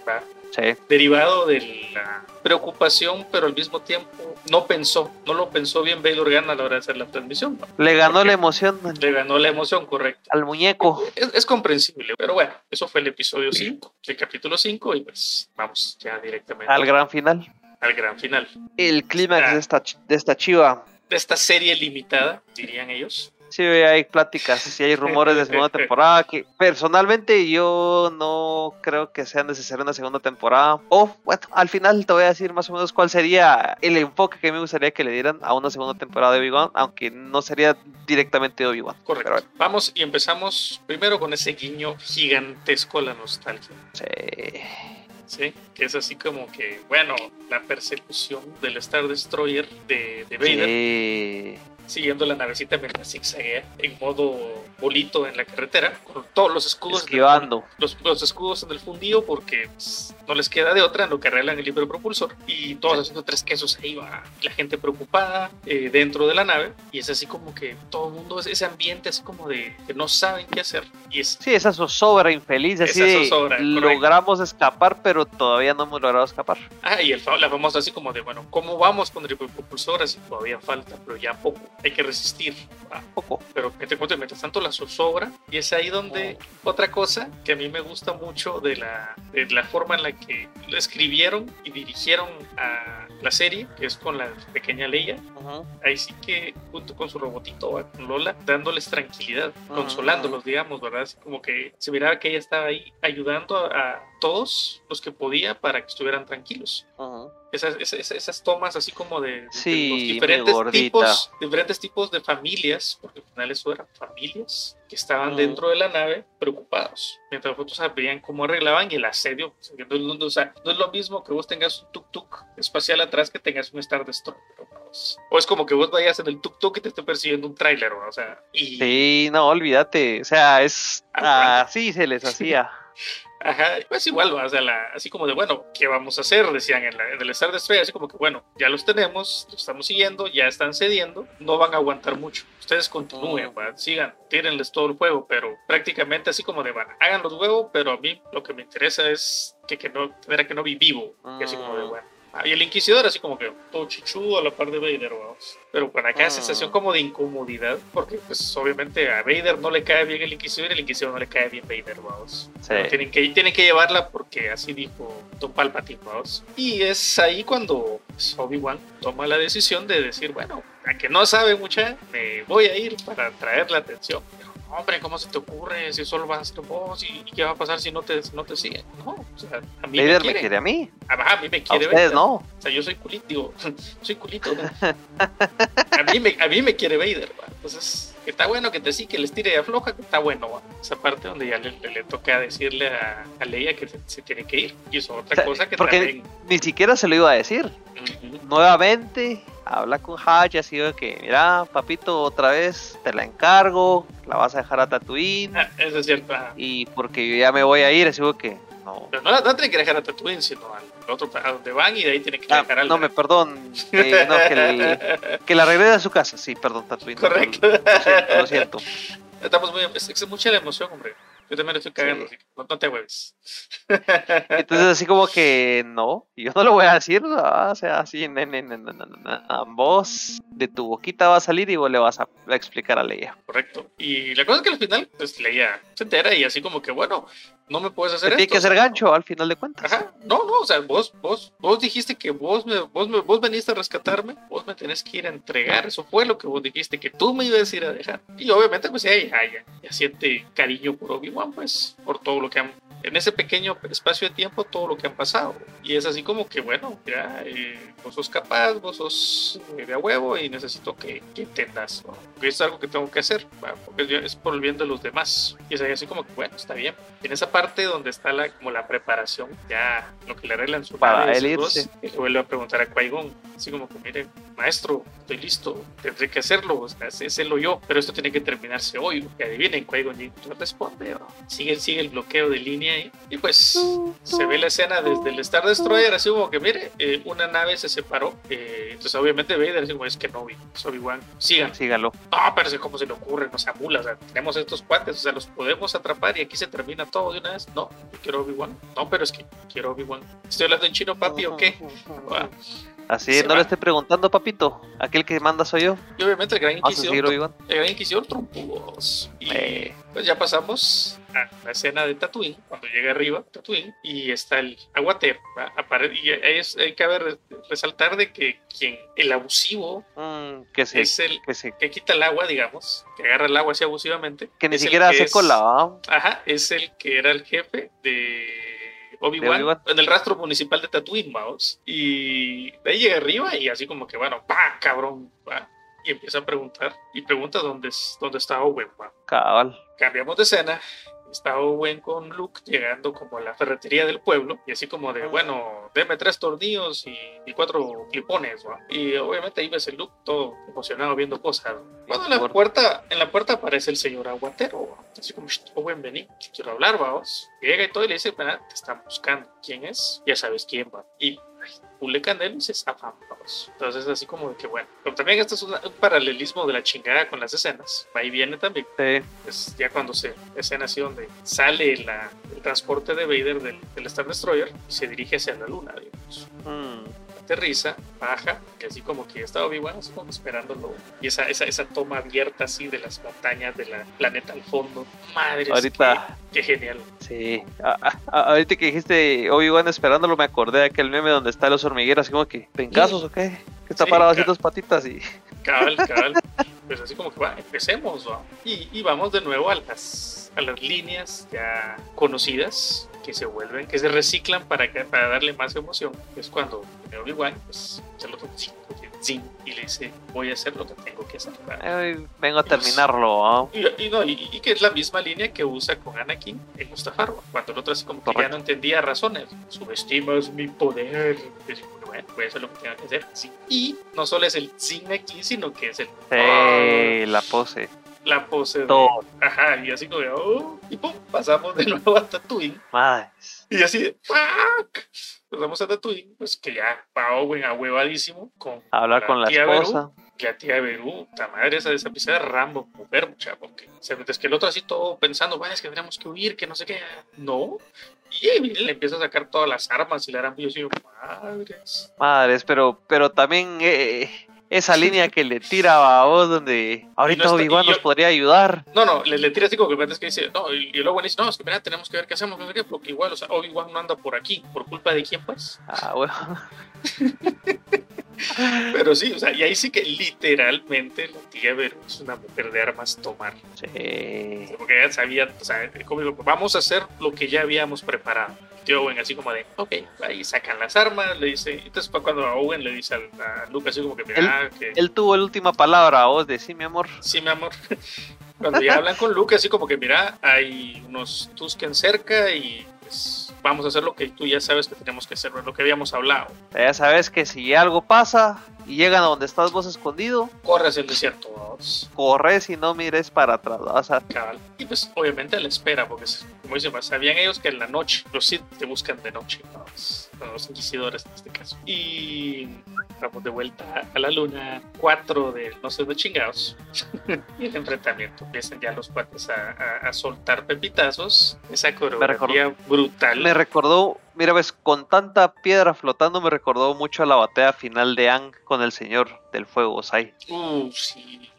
¿Va? Sí. derivado de la preocupación, pero al mismo tiempo no pensó, no lo pensó bien Bail Organa a la hora de hacer la transmisión. ¿no? Le ganó Porque la emoción Le ganó la emoción, correcto. al muñeco. Es, es comprensible, pero bueno, eso fue el episodio 5, el capítulo 5, y pues vamos ya directamente Al gran final. al gran final El clímax Ah. de esta, de esta chiva. de esta serie limitada, dirían ellos. Sí, hay pláticas, sí hay rumores de segunda temporada que personalmente yo no creo que sea necesaria una segunda temporada. O bueno, al final te voy a decir más o menos cuál sería el enfoque que me gustaría que le dieran a una segunda temporada de Obi-Wan, aunque no sería directamente Obi-Wan. Correcto. Bueno, Vamos y empezamos primero con ese guiño gigantesco a la nostalgia. sí. ¿sí? Que es así como que, bueno, la persecución del Star Destroyer de, de Vader, Sí. Siguiendo la navecita mientras zigzaguea en modo bolito en la carretera, con todos los escudos, Esquivando. los, los escudos en el fundillo, porque pues, no les queda de otra en lo que arreglan el libro propulsor, y todos haciendo tres quesos ahí va, la gente preocupada eh, dentro de la nave, y es así como que todo el mundo, es ese ambiente así como de que no saben qué hacer, y es Sí, esa zozobra infeliz, así Esa de zozobra, correcto. logramos escapar, pero todavía no hemos logrado escapar. Ah, y el, la famosa así como de, bueno, ¿cómo vamos con el propulsor? Así todavía falta, pero ya poco, hay que resistir. Ah, Poco. pero mientras, mientras tanto la zozobra, y es ahí donde otra cosa que a mí me gusta mucho de la, de la forma en la que lo escribieron y dirigieron a la serie, que es con la pequeña Leia, ahí sí que junto con su robotito, con Lola, dándoles tranquilidad, Ujú. consolándolos, digamos, ¿verdad? Así como que se miraba que ella estaba ahí ayudando a, a todos los que podía para que estuvieran tranquilos. Ujú. Esas, esas, esas tomas así como de, de Sí, los muy diferentes tipos, diferentes tipos de familias, porque al final eso eran familias que estaban Ujú. dentro de la nave preocupados, mientras los otros veían cómo arreglaban y el asedio, o sea, no, no- o sea, no es lo mismo que vos tengas un tuk-tuk espacial atrás que tengas un Star Destroyer. O es como que vos vayas en el tuk-tuk y te esté persiguiendo un tráiler, ¿no? o sea, y... Sí, no, olvídate. O sea, es Ah, así se les *laughs* hacía. Ajá, pues igual, o sea, la- así como de, bueno, ¿qué vamos a hacer? Decían en, la- en el Star Destroyer, así como que, bueno, ya los tenemos, los estamos siguiendo, ya están cediendo, no van a aguantar mucho. Ustedes continúen. ¿va? sigan, tírenles todo el juego, pero prácticamente así como de, van, hagan los huevos, pero a mí lo que me interesa es que, que no, tener que no vi vivo, y así como de, Mm. bueno. Ah, y el Inquisidor así como que todo chichudo a la par de Vader, vamos. Pero con acá Mm. sensación como de incomodidad, porque pues obviamente a Vader no le cae bien el Inquisidor y el Inquisidor no le cae bien Vader, vamos. Sí. Pero Tienen que, tienen que llevarla porque así dijo Don Palpatine, vamos. Y es ahí cuando pues, Obi-Wan toma la decisión de decir, bueno, a que no sabe mucha, me voy a ir para traer la atención. Hombre, ¿cómo se te ocurre? Si solo vas a ser vos y, qué va a pasar si no te, si no te siguen. No, o sea, a mí Vader me me quiere. a mí. Ah, a mí me A quiere ustedes Vader. no. O sea, yo soy culito, digo, *laughs* soy culito. ¿no? *laughs* a, mí me, a mí me quiere Vader, ¿va? Entonces, que está bueno que te sí, que les tire y afloja, que está bueno. Esa parte donde ya le, le- le toca decirle a, a Leia que se, se tiene que ir. Y eso otra O sea, cosa que porque- también... Ni siquiera se lo iba a decir. Nuevamente, habla con Hatch, así de que, mira, papito, otra vez te la encargo, la vas a dejar a Tatooine. Ah, eso es cierto. ajá. Y porque yo ya me voy a ir, así de que, no. Pero no, no tienen que dejar a Tatooine, sino al otro, a donde van y de ahí tienen que Ah, dejar al... no, me perdón. eh, no, que, el- que la regrese a su casa. Sí, perdón, Tatooine. no, Correcto. Lo siento, lo siento. Estamos muy... Es, es mucha la emoción, hombre. Yo también lo estoy cagando, Sí. así no, no te hueves. Entonces, así como que no, yo no lo voy a decir, ¿no? o sea, así en, en, en, en- en- en voz de tu boquita va a salir y vos le vas a, a explicar a Leia. Correcto. Y la cosa es que al final, pues Leia se entera y así como que, bueno, no me puedes hacer tiene esto. que hacer gancho al final de cuentas. Ajá, no, no, o sea, vos, vos, vos dijiste que vos me, vos me, vos veniste a rescatarme, vos me tenés que ir a entregar, eso fue lo que vos dijiste, que tú me ibas a ir a dejar. Y obviamente, pues ella ya, ya, ya siente cariño por Obi-Wan, pues, por todo lo que han en ese pequeño espacio de tiempo todo lo que han pasado. Y es así como que, bueno, ya, eh, vos sos capaz, vos sos eh, de a huevo y necesito que, que entendas. ¿no? Porque es algo que tengo que hacer, ¿va? porque es por el bien de los demás. Y es así como que, bueno, está bien. En esa parte donde está la, como la preparación, ya lo que le arreglan su Para él irse. y le vuelve a preguntar a Qui-Gon, así como que, mire, maestro, estoy listo, tendré que hacerlo, o sea, sé- sélo yo, pero esto tiene que terminarse hoy. Y adivinen, Jinn no responde, ¿no? sigue, sigue el bloqueo de línea ahí. Y pues se ve la escena desde el Star Destroyer, así como que, mire, eh, una nave se separó. eh, entonces, obviamente, Vader dice, como es que no, es Obi-Wan, sigan. Sígalo. No, pero es que cómo se le ocurre, no se amula, o sea, tenemos estos cuates, o sea, los podemos atrapar y aquí se termina todo No, yo quiero Obi-Wan. No, pero es que quiero Obi-Wan. ¿Estoy hablando en chino, papi, o qué? Ah, Así, Se no va. le estoy preguntando, papito. Aquel que manda soy yo. Y obviamente el Gran Inquisidor, el Gran Inquisidor trompudos. Y Eh. pues ya pasamos a la escena de Tatooine, cuando llega arriba Tatooine, y está el aguatero. Y ahí es- hay que ver, resaltar de que quien, el abusivo, Mm, que se, es el que quita el agua, digamos, que agarra el agua así abusivamente. que ni siquiera hace cola. Ajá, es el que era el jefe de Obi-Wan en el rastro municipal de Tatooine, vamos. Y de ahí llega arriba y así como que, bueno, pa, cabrón, va. Y empieza a preguntar. Y pregunta dónde, dónde está Owen, va. Cabal. Cambiamos de escena. Está Owen con Luke llegando como a la ferretería del pueblo. Y así como de, bueno, deme tres tornillos y, y cuatro clipones, ¿va? Y obviamente ahí ves el Luke todo emocionado viendo cosas. Cuando en la puerta, en la puerta aparece el señor aguatero. Así como, "Shh, Owen, vení, quiero hablar, vamos. Llega y todo y le dice, "Mira, te están buscando. ¿Quién es? Ya sabes quién va. Y pule candela y se zafan, vamos. Entonces así como de que bueno. Pero también esto es un paralelismo de la chingada con las escenas. Y viene también Sí. pues ya cuando se escena así donde sale la- el transporte de Vader del, del Star Destroyer y se dirige hacia la luna, digamos. Mm, Aterriza, baja, y así como que está Obi-Wan así como esperándolo. Y esa, esa, esa toma abierta así de las montañas del planeta al fondo. Madre, Ahorita, qué, qué genial. sí. A- a- ahorita que dijiste Obi-Wan esperándolo, me acordé de aquel meme donde está los hormigueros, así como que, ¿pencazos o qué? Que está Sí, parado así dos patitas y. Cabal, cabal. Pues así como que va, empecemos, va. Y, y vamos de nuevo a las, a las líneas ya conocidas que se vuelven, que se reciclan para, para darle más emoción. Es cuando Obi-Wan, pues, se lo zing, y le dice, voy a hacer lo que tengo que hacer. Ay, vengo a terminarlo, ¿ah? Y, y no, y, y que es la misma línea que usa con Anakin en Mustafar, cuando el otro así como que ya Correcto. no entendía razones. Subestimas mi poder. Y que, bueno, voy a hacer lo que tenga que hacer. sí. Y no solo es el zing aquí, sino que es el Sí, la pose. la pose de- Todo. Ajá, y así como de, oh, y pum, pasamos de nuevo a Tatooine. Madres. Y así de, fuck. Pasamos a Tatooine, pues que ya va Owen ahuevadísimo con Hablar con la tía Beru. esposa. La tía Berú, la madre esa de esa pisada de Rambo, mujer, mucha, porque se es que el otro así todo pensando, vaya, es que tenemos que huir, que no sé qué. No. Y le empieza a sacar todas las armas y le harán yo así, madres. Madres, pero, pero también eh, esa línea que le tira a vos donde ahorita está- Obi-Wan nos podría ayudar. No, no, le, le tira así como que es que dice, no, y, y luego dice, no, es que mira, tenemos que ver qué hacemos, no sé qué, porque igual, o sea, Obi-Wan no anda por aquí, ¿por culpa de quién, pues? Ah, bueno. *laughs* Pero sí, o sea, y ahí sí que literalmente la tía Beru es una mujer de armas tomar. Sí. Porque ella sabía, o sea, como digo, vamos a hacer lo que ya habíamos preparado. Tío Owen así como de, ok, ahí sacan las armas, le dice, entonces fue cuando Owen le dice a, Luke así como que, mira, que Él tuvo la última palabra, vos de sí, mi amor. sí, mi amor. *laughs* Cuando ya hablan con Luke así como que, mira, hay unos Tusken cerca y pues vamos a hacer lo que tú ya sabes que tenemos que hacer, lo que habíamos hablado. Ya sabes que si algo pasa y llegan a donde estás vos escondido, Corre hacia el desierto, vamos. corres y no mires para atrás. vas a- Cabal. Y pues obviamente a la espera, porque como dicen, sabían ellos que en la noche, los Sith te buscan de noche, bueno, los inquisidores en este caso. Y vamos de vuelta a la luna 4 de no sé de chingados. *laughs* y el enfrentamiento. Empiezan ya los cuates a, a- a soltar pepitazos. Esa coreografía brutal. Me recordó, mira, ves, con tanta piedra flotando, me recordó mucho a la batalla final de Ang con el Señor del Fuego, Sai. Uh, sí,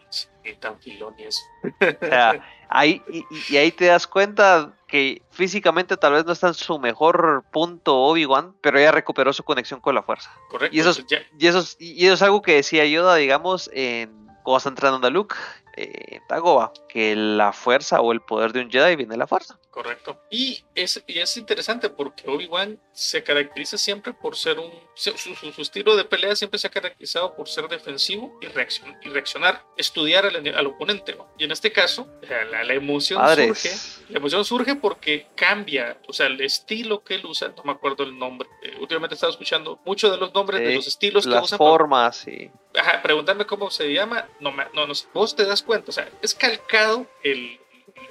sí, tan filones. O sea, ahí, y, y- ahí te das cuenta que físicamente tal vez no está en su mejor punto Obi-Wan, pero ya recuperó su conexión con la fuerza. Correcto. Y eso es- Y eso es, y eso es algo que decía Yoda, digamos, en cuando está entrenando a Luke, eh, en Dagobah, que la fuerza o el poder de un Jedi viene de la fuerza. Correcto. Y es, y es interesante porque Obi-Wan se caracteriza siempre por ser un... Su, su- su estilo de pelea siempre se ha caracterizado por ser defensivo y, reaccion- y reaccionar, estudiar al, al oponente. ¿no? Y en este caso, la, la- la emoción surge la emoción surge porque cambia, o sea, el estilo que él usa, no me acuerdo el nombre. Eh, últimamente he estado escuchando muchos de los nombres de Sí, los estilos que Las usa. para- formas y. Ajá, preguntarme cómo se llama, no, no, no. Vos te das cuenta, o sea, es calcado el,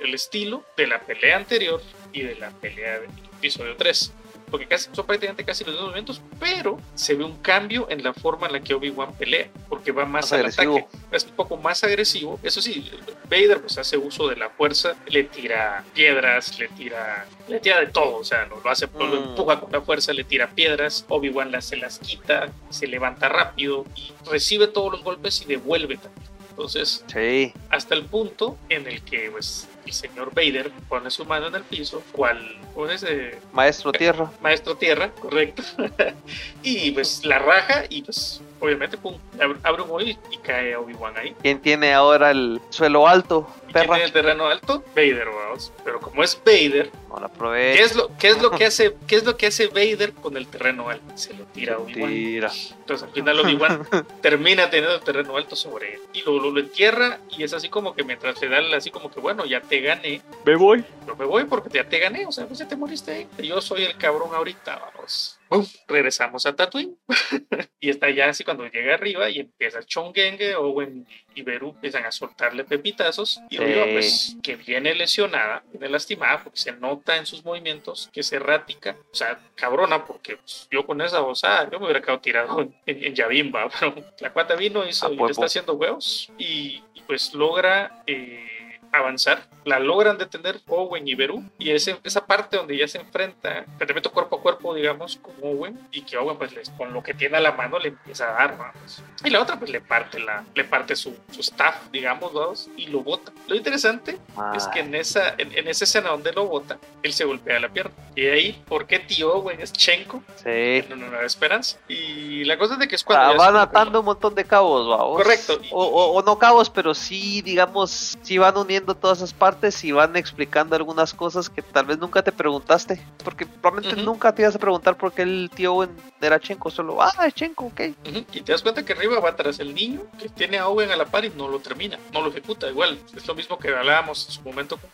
el estilo de la pelea anterior y de la pelea del episodio 3. Porque casi, son prácticamente casi los mismos movimientos, pero se ve un cambio en la forma en la que Obi-Wan pelea, porque va más, Más al agresivo. ataque es un poco más agresivo. Eso sí, Vader pues hace uso de la fuerza, le tira piedras, le tira, le tira de todo, o sea, lo, lo hace, lo Mm. empuja con la fuerza, le tira piedras, Obi-Wan las- se las quita, se levanta rápido y recibe todos los golpes y devuelve también. Entonces, Sí. hasta el punto en el que pues el señor Vader pone su mano en el piso, cual ¿cómo es ese Maestro Tierra. maestro tierra, correcto. *laughs* y pues la raja y pues obviamente pum, abre, abre un hoyo y, y cae Obi-Wan ahí. ¿Quién tiene ahora el suelo alto? ¿Y quién Perra. tiene el terreno alto? Vader, vamos. Pero como es Vader, No la ¿qué aprovecha. es lo, qué es lo que *laughs* hace, qué es lo que hace Vader con el terreno alto? Se lo tira Obi-Wan. Tira. Entonces al final Obi-Wan *laughs* termina teniendo el terreno alto sobre él. Y lo, lo, lo entierra y es así como que mientras le da así como que bueno, ya te gané. Me voy. Pero me voy porque ya te gané, o sea, pues ya te moriste ahí. Yo soy el cabrón ahorita, vamos. ¡Bum! Regresamos a Tatooine. *laughs* y está ya así cuando llega arriba y empieza Chongenge, Owen y Beru empiezan a soltarle pepitazos. Y Pues, que viene lesionada, viene lastimada, porque se nota en sus movimientos que es errática. O sea, cabrona, porque pues, yo con esa osada, yo me hubiera quedado tirado en, en, Yavimba. *laughs* Pero la cuata vino hizo, y le está haciendo huevos. Y, y, pues logra. eh, avanzar, la logran detener Owen y Beru y ese, esa parte donde ya se enfrenta, meto cuerpo a cuerpo, digamos, con Owen y que Owen pues les, con lo que tiene a la mano le empieza a dar, vamos. Y la otra pues le parte la, le parte su, su staff, digamos, vamos, y lo bota. Lo interesante es que en esa, en, en esa escena donde lo bota, él se golpea la pierna. Y ahí, ¿por qué tío Owen es Chenko? Sí. En una nueva esperanza. Y la cosa es de que es cuando Ah, van atando un montón de cabos, vamos. Correcto. O, o- o no cabos, pero sí, digamos, sí van uniendo todas esas partes y van explicando algunas cosas que tal vez nunca te preguntaste. Porque probablemente Ujú. nunca te ibas a preguntar por qué el tío Owen era Chenko. Solo, ah, es Chenko, ok. Ujú, Y te das cuenta que arriba va tras el niño que tiene a Owen a la par y no lo termina, no lo ejecuta. Igual, es lo mismo que hablábamos en su momento con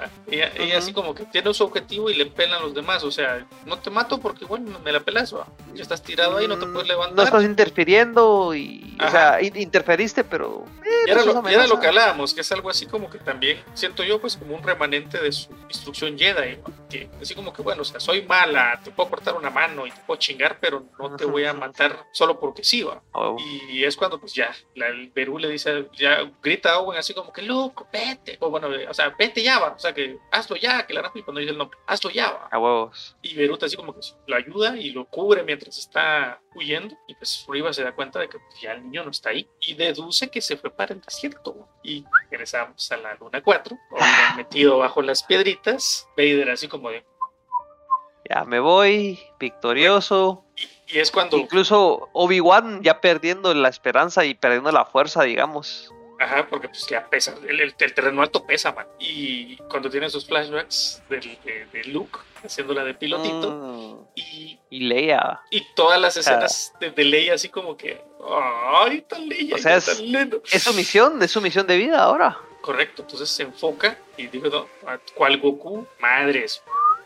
¿va? Ella, ella Ujú. así como que tiene su objetivo y le pelan los demás. O sea, no te mato porque, bueno, me la pelas. ¿va? Ya estás tirado ahí, no te puedes Mm, No levantar. estás interfiriendo y. O Ajá. sea, in- interferiste, pero. eh, Y no era, es lo, y era lo que hablábamos, que es algo así como que también siento yo, pues como un remanente de su instrucción Jedi. ¿no? Que así como que, bueno, o sea, soy mala, te puedo cortar una mano y te puedo chingar, pero no te voy a matar solo porque sí, va. Huevo. Y es cuando, pues ya, la, el Perú le dice, ya grita a Owen así como que, loco, vete. O bueno, o sea, vete ya, va. O sea, que hazlo ya, que la y cuando dice el nombre, hazlo ya, va. A huevos. Y Beruta así como que lo ayuda y lo cubre mientras está huyendo. Y pues Riva se da cuenta de que pues, ya el niño no está ahí. Y deduce que se fue para el desierto. Y regresamos a la luna 4. Obi-Wan metido bajo las piedritas. Vader así como de... Ya me voy, victorioso. Y, y es cuando... Incluso Obi-Wan ya perdiendo la esperanza y perdiendo la fuerza, digamos. Ajá, porque pues ya pesa, el, el- el terreno alto pesa, man. Y cuando tiene sus flashbacks del, de, de Luke haciéndola de pilotito Mm, y, y Leia. y todas las escenas de, de Leia así como que, ay, tan Leia, O sea, es-. Es su misión, es su misión de vida ahora. Correcto, entonces se enfoca y digo, no, ¿cuál Goku? Madres.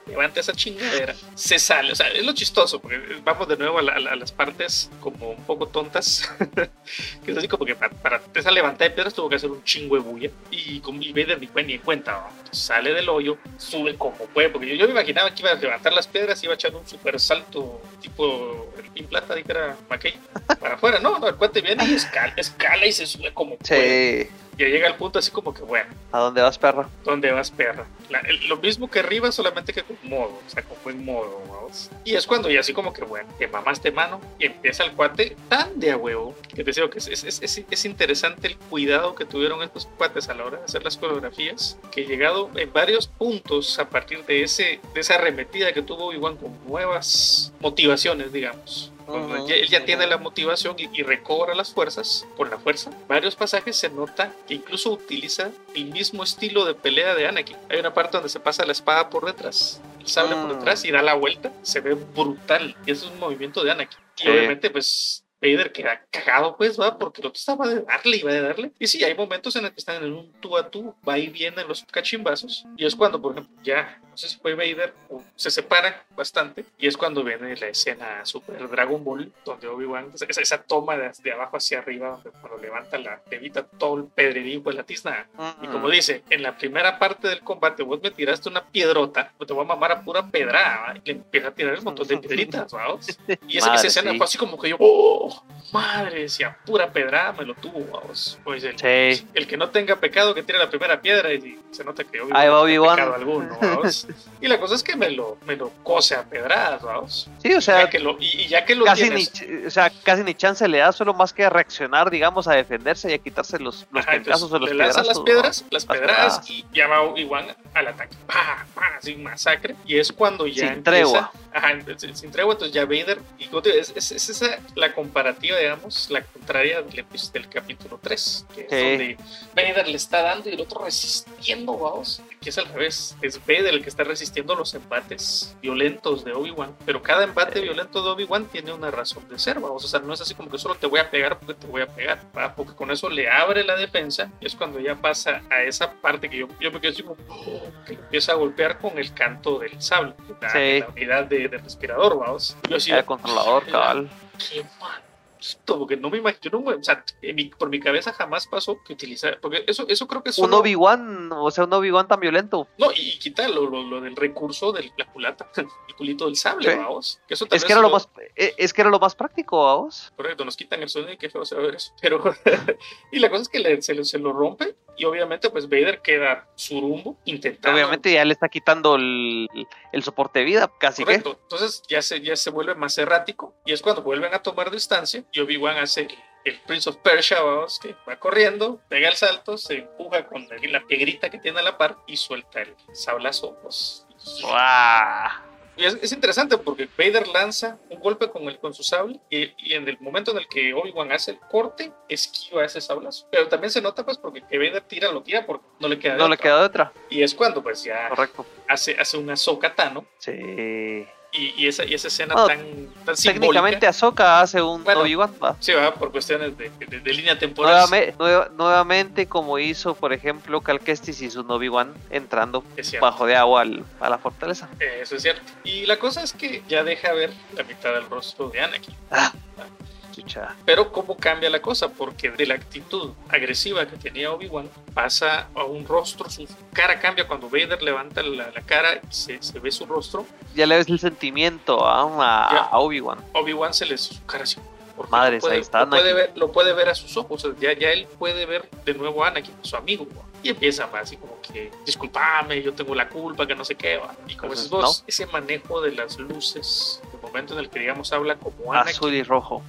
Levanta esa chingadera, se sale, o sea, es lo chistoso, porque vamos de nuevo a, la- a la- a las partes como un poco tontas, *laughs* que es así como que para, para esa levantada de piedras tuvo que hacer un chingo de bulla, y con mi Vader ni cuenta ni en cuenta, ¿no? Sale del hoyo, sube como puede, porque yo, yo me imaginaba que iba a levantar las piedras y iba a echar un super salto tipo el Pin Plata, dije que era McKay, para afuera, no, no, el cuate viene y escala, escala y se sube como puede, Sí. Ya llega al punto así como que bueno, ¿A dónde vas, perra? ¿Dónde vas, perra? La- el- lo mismo que arriba, solamente que con modo, o sea, con buen modo, vamos. Y es cuando ya así como que, bueno, te mamaste mano y empieza el cuate tan de a huevo, que te digo que es, es, es- es interesante el cuidado que tuvieron estos cuates a la hora de hacer las coreografías, que he llegado en varios puntos a partir de, ese, de esa arremetida que tuvo Igual con nuevas motivaciones, digamos. Cuando Ujú, ya- él ya tiene la motivación y, y recobra las fuerzas con la fuerza. Varios pasajes se nota que incluso utiliza el mismo estilo de pelea de Anakin. Hay una parte donde se pasa la espada por detrás, el sable por Mm. detrás y da la vuelta. Se ve brutal. Y eso es un movimiento de Anakin. Y obviamente, pues. Vader queda cagado, pues, va, porque el otro estaba de darle y va de darle. Y sí, hay momentos en el que están en un tú a tú, va y viene en los cachimbazos. Y es cuando, por ejemplo, ya, sé si fue Vader, se separan bastante. Y es cuando viene la escena Super Dragon Ball, donde Obi-Wan, esa, esa- esa toma de, de abajo hacia arriba, donde cuando levanta la, levita todo el pedrerío de la tizna. Y como dice, en la primera parte del combate vos me tiraste una piedrota, pues te voy a mamar a pura pedra, ¿va? y le empieza a tirar un montón de piedritas, vamos. *laughs* Y esa, Madre, esa escena sí. fue así como que yo, ¡oh! Madre, decía, pura pedrada me lo tuvo, vamos. Pues el, Sí. el que no tenga pecado que tire la primera piedra y se nota que Ahí va Obi-Wan. Y la cosa es que me lo, me lo cose a pedradas, vamos. Sí, o Ya sea, que lo, y, y ya que lo casi ni, tienes, ch- o sea, casi ni chance le da, solo más que a reaccionar, digamos, a defenderse y a quitarse los, los Ajá, o los le lanzan las piedras, las Las pedradas pedradas. y ya va Obi-Wan al ataque. ¡Pah! ¡Pah! Así masacre. Y es cuando ya Sin empieza- tregua. Ajá, sin, sin tregua, entonces ya Vader. Y es, es- es esa la comparativa, digamos, la contraria del, epi- del capítulo 3, que es Sí. donde Vader le está dando y el otro resistiendo, vamos. Aquí es al revés. Es Vader el que está resistiendo los embates violentos de Obi-Wan. Pero cada embate violento de Obi-Wan tiene una razón de ser, vamos. O sea, no es así como que solo te voy a pegar porque te voy a pegar, ¿va? porque con eso le abre la defensa. Y es cuando ya pasa a esa parte que yo, yo me quedo así como "Oh", que empieza a golpear con el canto del sable, la, Sí. la unidad de, de respirador, vamos. Yo así, El controlador, cabal. qué maldito, porque no me imagino, o sea, mi- por mi cabeza jamás pasó que utilizar, porque eso, eso creo que es Un Obi-Wan, o sea, un Obi-Wan tan violento. no, y, y quita lo, lo- lo del recurso de la culata, *laughs* el culito del sable, Sí. vamos. Que eso tal Es que era lo lo- más, eh, es que era lo más práctico, vamos. Correcto, nos quitan el sonido y qué feo se va a ver eso. Pero, *laughs* y la cosa es que le- se, lo- se lo rompe y obviamente pues Vader queda surumbo intentando. Obviamente ya le está quitando el, el soporte de vida, casi que. Correcto. Entonces ya se, ya se vuelve más errático y es cuando vuelven a tomar distancia y Obi-Wan hace el, el Prince of Persia, vamos, que va corriendo, pega el salto, se empuja con la, piegrita que tiene a la par y suelta el sablazo. pues. ¡Guau! Y es, es interesante porque Vader lanza un golpe con, el, con su sable y, y en el momento en el que Obi-Wan hace el corte, esquiva ese sablazo. Pero también se nota pues porque que Vader tira, lo tira porque no le queda de No le otra. queda de otra. Y es cuando pues ya Correcto. hace, hace una Tano Sí. Y, y esa, y esa escena Bueno, tan, tan Técnicamente Ahsoka hace un Bueno, Obi-Wan. Sí, va por cuestiones de, de- de línea temporal. Nuevame- nueva- nuevamente, como hizo, por ejemplo, Cal Kestis y su Obi-Wan entrando bajo de agua al- a la fortaleza. Eh, Eso es cierto. Y la cosa es que ya deja ver la mitad del rostro de Anakin. Pero cómo cambia la cosa, porque de la actitud agresiva que tenía Obi-Wan pasa a un rostro, su cara cambia cuando Vader levanta la, la cara y se, se ve su rostro. Ya le ves el sentimiento a, a Obi-Wan. Obi-Wan se le su cara así. porque Madres, puede, ahí está lo puede, ver, lo puede ver a sus ojos, o sea, ya, ya él puede ver de nuevo a Anakin, su amigo. Y empieza más así como que, disculpame, yo tengo la culpa, que no sé qué. ¿va? Y como Entonces, dices vos, ese manejo de las luces, momento en el que digamos habla como Anakin, Azul y rojo.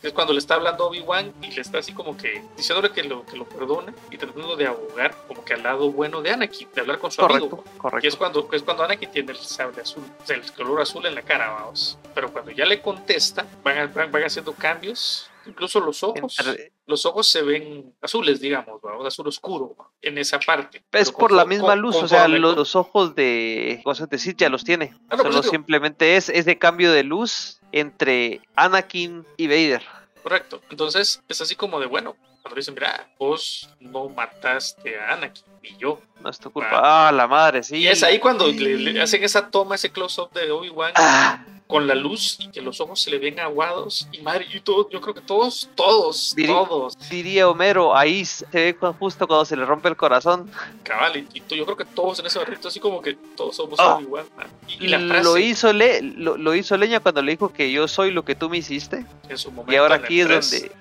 Que es cuando le está hablando a Obi-Wan y le está así como que diciéndole que lo, que lo perdona y tratando de abogar como que al lado bueno de Anakin, de hablar con su Correcto, amigo. Y es correcto. cuando, es cuando Anakin tiene el sable azul, el color azul en la cara, vamos. Pero cuando ya le contesta, van, van, van haciendo cambios. Incluso los ojos, Entre- los ojos se ven azules, digamos, vamos, azul oscuro en esa parte. Es por la misma con- luz, o sea, los, los ojos de de Sith ya los tiene. Ah, no, por Solo simplemente es ese cambio de luz entre Anakin y Vader. Correcto. Entonces es así como de, bueno, cuando dicen, mira, vos no mataste a Anakin, y yo. No es tu culpa. Ah, la madre, sí. Y es ahí cuando le, le hacen esa toma, ese close-up de Obi-Wan Ah, con la luz y que los ojos se le ven aguados. Y madre, yo, todo, yo creo que todos, todos, Diri- todos, diría Homero, ahí se ve justo cuando se le rompe el corazón. cabal. Y, to- yo creo que todos en ese barrito, así como que todos somos. Obi-Wan. man. Y, y la frase Lo hizo, Le, lo, lo hizo Leña cuando le dijo que yo soy lo que tú me hiciste. en su momento. Y ahora aquí es donde.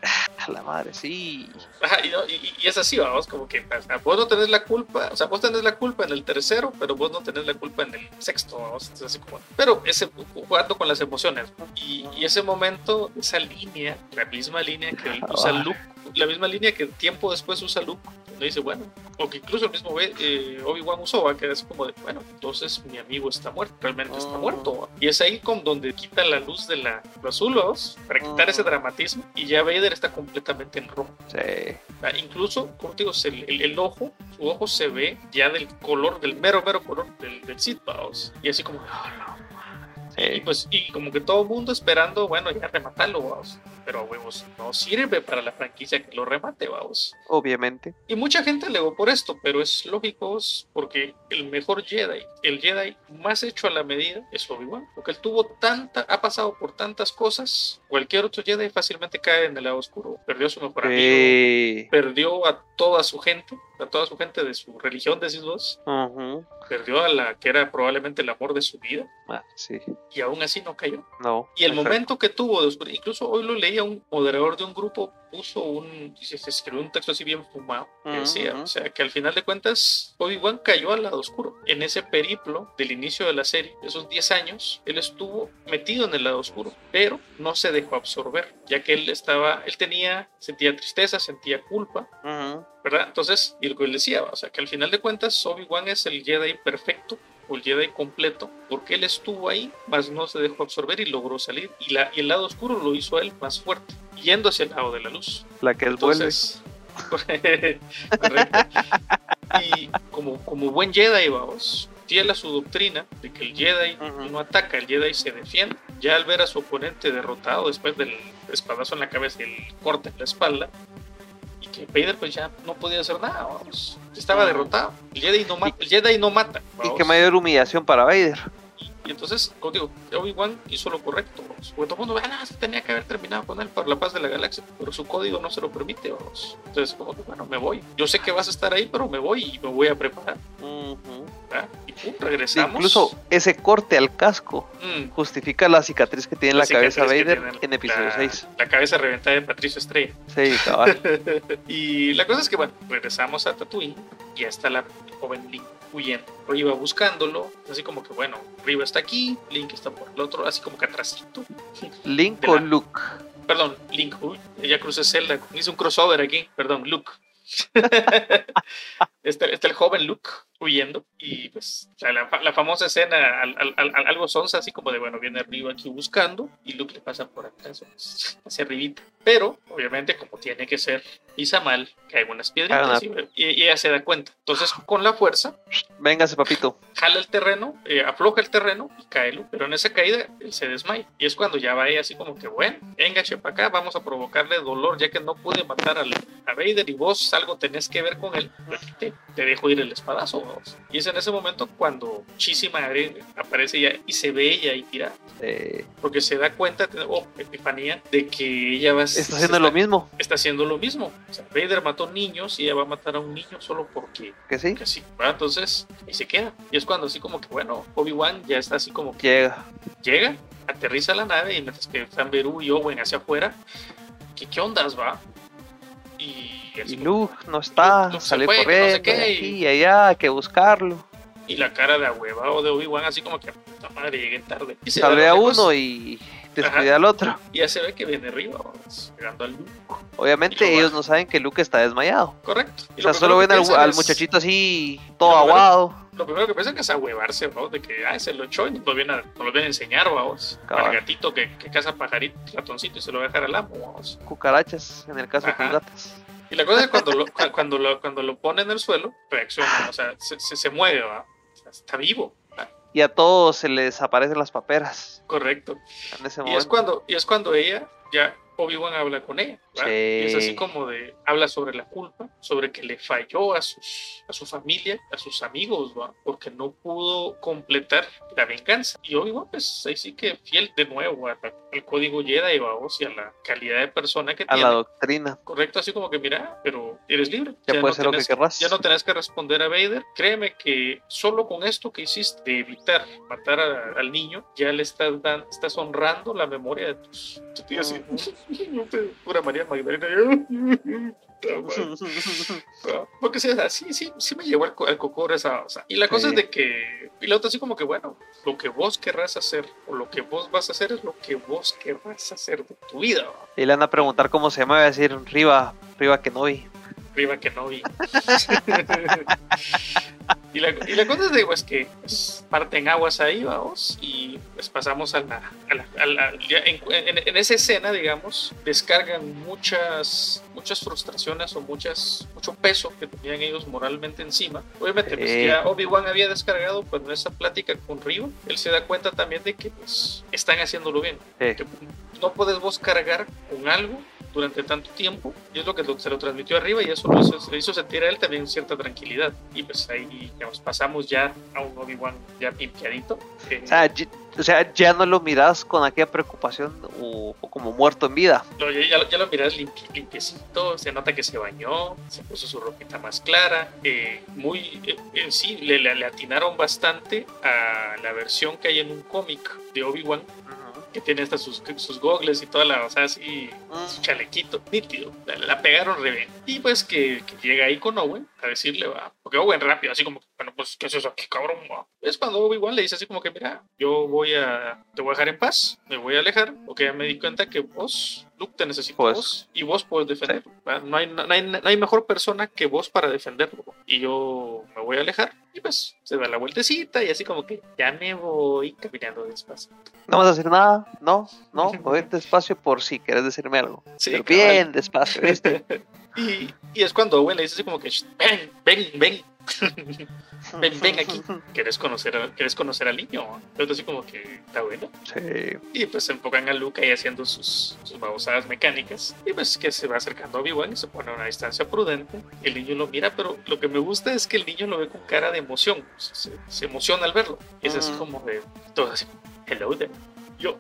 La madre, sí. *laughs* Ajá, y, no, y- y es así, vamos, como que vos no tenés la culpa, o sea, vos tenés la culpa en el tercero, pero vos no tenés la culpa en el sexto, vamos, entonces así como, pero ese jugando con las emociones y, y ese momento, esa línea, la misma línea que *laughs* usa. Luke, la misma línea que tiempo después usa Luke le dice, bueno, o que incluso el mismo eh, Obi-Wan usó, ¿va? que es como de, bueno, entonces mi amigo está muerto, realmente está Oh. muerto. ¿va? Y es ahí con donde quita la luz de la, los para quitar ese Oh. dramatismo y ya Vader está completamente en rojo. Sí. Ah, Incluso, como digo, el, el- el ojo, su ojo se ve ya del color, del mero, mero color del, del Sith. Y así como, "Ah, no". Y Sí. pues, y como que todo el mundo esperando, bueno, ya rematarlo, vamos. Pero huevos, no sirve para la franquicia que lo remate, vamos. Obviamente. Y mucha gente alegó por esto, pero es lógico porque el mejor Jedi, el Jedi más hecho a la medida es Obi-Wan, porque él tuvo tanta, ha pasado por tantas cosas, cualquier otro Jedi fácilmente cae en el lado oscuro, perdió a su mejor amigo, Sí. perdió a toda su gente, a toda su gente de su religión, decís vos, Ujú. perdió a la que era probablemente el amor de su vida, Ah, sí. y aún así no cayó. No. Y el exacto. momento que tuvo de oscuridad, incluso hoy lo leía un moderador de un grupo, puso un, se escribió un texto así bien fumado, que decía, o sea, que al final de cuentas, Obi-Wan cayó al lado oscuro. En ese periplo del inicio de la serie, esos 10 años, él estuvo metido en el lado oscuro, pero no se dejó absorber, ya que él estaba, él tenía, sentía tristeza, sentía culpa, Ujú. ¿Verdad? Entonces, y lo que él decía, o sea, que al final de cuentas, Obi-Wan es el Jedi perfecto, o el Jedi completo, porque él estuvo ahí, mas no se dejó absorber y logró salir. Y, la, y el lado oscuro lo hizo a él más fuerte, yendo hacia el lado de la luz. La que él vuelve. Entonces, *laughs* correcto. Y como, como buen Jedi, vamos, fiel a su doctrina de que el Jedi no ataca, el Jedi se defiende. Ya al ver a su oponente derrotado después del espadazo en la cabeza y el corte en la espalda, y que Vader pues ya no podía hacer nada, vamos. Estaba derrotado. El Jedi no mata. El Jedi no mata Y qué mayor humillación para Vader. Y entonces, como digo, Obi-Wan hizo lo correcto. vamos. Porque todo el mundo, ah, no, se tenía que haber terminado con él por la paz de la galaxia, pero su código no se lo permite. Vamos. Entonces, como que, bueno, me voy. Yo sé que vas a estar ahí, pero me voy y me voy a preparar. ¿verdad? Y pum, regresamos. Incluso ese corte al casco Mm, justifica la cicatriz que tiene en la, cabeza Vader tiene en episodio la- 6. La cabeza reventada de Patricio Estrella. Sí, cabal. *laughs* y la cosa es que, bueno, regresamos a Tatooine ya está la joven Link huyendo. Riva buscándolo, así como que, bueno, Riva está aquí, Link está por el otro, así como que atrásito. Link o la- Luke. Perdón, Link, uy, ya crucé Zelda, hice un crossover aquí, perdón, Luke. *laughs* está, está el joven Luke huyendo y pues o sea, la, la famosa escena al, al- al- algo sonsa así como de bueno viene arriba aquí buscando y Luke le pasa por pues, hacia arribita pero obviamente como tiene que ser pisa mal caen unas piedritas y, y- ella se da cuenta entonces con la fuerza Véngase, papito. jala el terreno, eh, afloja el terreno y cae Luke. Pero en esa caída él se desmaya. Y es cuando ya va ella así como que, bueno, venga, para acá, vamos a provocarle dolor, ya que no pude matar al- a Vader y vos algo tenés que ver con él. Te, te dejo ir el espadazo. Vamos. Y es en ese momento cuando Chisi Madre aparece ya y se ve ella ahí tirada. Eh, Porque se da cuenta, oh, epifanía, de que ella va está haciendo lo mismo. Está haciendo lo mismo. O sea, Vader mató niños y ella va a matar a un niño solo porque Que sí. que sí, ¿verdad? Entonces, ahí se queda. Y es cuando así como que, bueno, Obi-Wan ya está así como que Llega. llega, aterriza la nave y mientras que están Beru y Owen hacia afuera, ¿qué, qué ondas va? Y, Y Luke no está. Luke salió fue, que no corriendo. sé qué, de aquí y allá, hay que buscarlo. y la cara de ahuevado de Obi-Wan así como que, puta madre, llegué tarde. Y se da Salvé a uno y descuidé al otro. y ya se ve que viene arriba, vamos, llegando al Luke. Obviamente ellos baja. no saben que Luke está desmayado. Correcto. Y O sea, lo solo ven que al, al muchachito así, todo aguado. Lo primero que piensan es ahuevarse, ¿no? De que, ah, se lo echó y nos lo viene a, nos lo viene a enseñar, vamos. Al gatito que, que caza pajarito, ratoncito y se lo va a dejar al amo, vamos. Cucarachas, en el caso de Ajá. los gatos. Y la cosa es cuando lo, *laughs* cu- cuando lo, cuando lo pone en el suelo, reacciona, o sea, se, se, se mueve, ¿va? O sea, está vivo, ¿va? Y a todos se les desaparecen las paperas correcto. en ese Y es cuando, y es cuando ella, ya Obi-Wan habla con ella. Sí. Y es así como de, habla sobre la culpa, sobre que le falló a, sus, a su familia, a sus amigos, ¿va? Porque no pudo completar la venganza. Y Obi-Wan, pues ahí sí que fiel de nuevo a al código Jedi, ¿va? y a la calidad de persona que a tiene. la doctrina. Correcto, así como que mira, pero eres libre. Ya puedes hacer lo que tenés- querrás. Ya no tenés que responder a Vader. Créeme que solo con esto que hiciste de evitar matar a- al niño, ya le estás, dan- estás honrando la memoria de tus, tu tío así. Pura María Magdalena. Puta madre. Ah, Porque o sea, sí, sí, sí me llevó al, co- al cocor esa. o sea, y la cosa es de que. Y la otra así como que, bueno, lo que vos querrás hacer o lo que vos vas a hacer es lo que vos querrás hacer de tu vida. ¿va? Y le van a preguntar cómo se llama va a decir Riva, Riva Kenobi. No vi. *laughs* y, la, y la cosa es de, pues, que pues, parten aguas ahí, vamos, y pues pasamos a la... A la, a la- en, en- en esa escena, digamos, descargan muchas muchas frustraciones o muchas mucho peso que tenían ellos moralmente encima. Obviamente, pues ya Obi-Wan había descargado, en esa plática con Riva, él se da cuenta también de que pues están haciéndolo bien. Que no puedes vos cargar con algo durante tanto tiempo y es lo que se lo transmitió arriba y eso lo hizo, le hizo sentir a él también cierta tranquilidad y pues ahí digamos, pasamos ya a un Obi-Wan ya limpiadito eh, O sea, ya, o sea, ya no lo miras con aquella preocupación o, o como muerto en vida. No, ya, ya lo- ya lo miras limpi- limpiecito, se nota que se bañó, se puso su ropita más clara, eh, muy, eh, eh, sí, le, le- le atinaron bastante a la versión que hay en un cómic de Obi-Wan, que tiene hasta sus, sus gogles y toda la, o sea, así, su chalequito, nítido, la, la pegaron re bien. Y pues que, que llega ahí con Owen a decirle, va, porque Owen rápido, así como, bueno, pues, ¿qué es eso aquí, cabrón? va?". Es cuando Obi-Wan le dice así como que, mira, yo voy a, te voy a dejar en paz, me voy a alejar, porque ya me di cuenta que vos, Luke, te necesito Pues. vos, y vos puedes defenderlo. No, hay, no, hay, no hay mejor persona que vos para defenderlo. Y yo me voy a alejar, y pues se da la vueltecita, y así como que, ya me voy caminando despacio. No vas a decir nada, no, no, *laughs* voy despacio por si quieres decirme algo. Sí, Pero bien despacio, ¿viste? *laughs* Y, y es cuando Owen le dice así como que, "Shh, ven, ven, ven, *laughs* ven, ven aquí. *laughs* ¿Quieres conocer, a- ¿Quieres conocer al niño? Entonces así como que está bueno. Sí. Y pues se enfocan a Luke ahí haciendo sus, sus babosadas mecánicas. Y pues que se va acercando a Obi-Wan y se pone a una distancia prudente. El niño lo mira, pero lo que me gusta es que el niño lo ve con cara de emoción. Se, se emociona al verlo. Es así Mm. como de, todo así, hello there. Yo,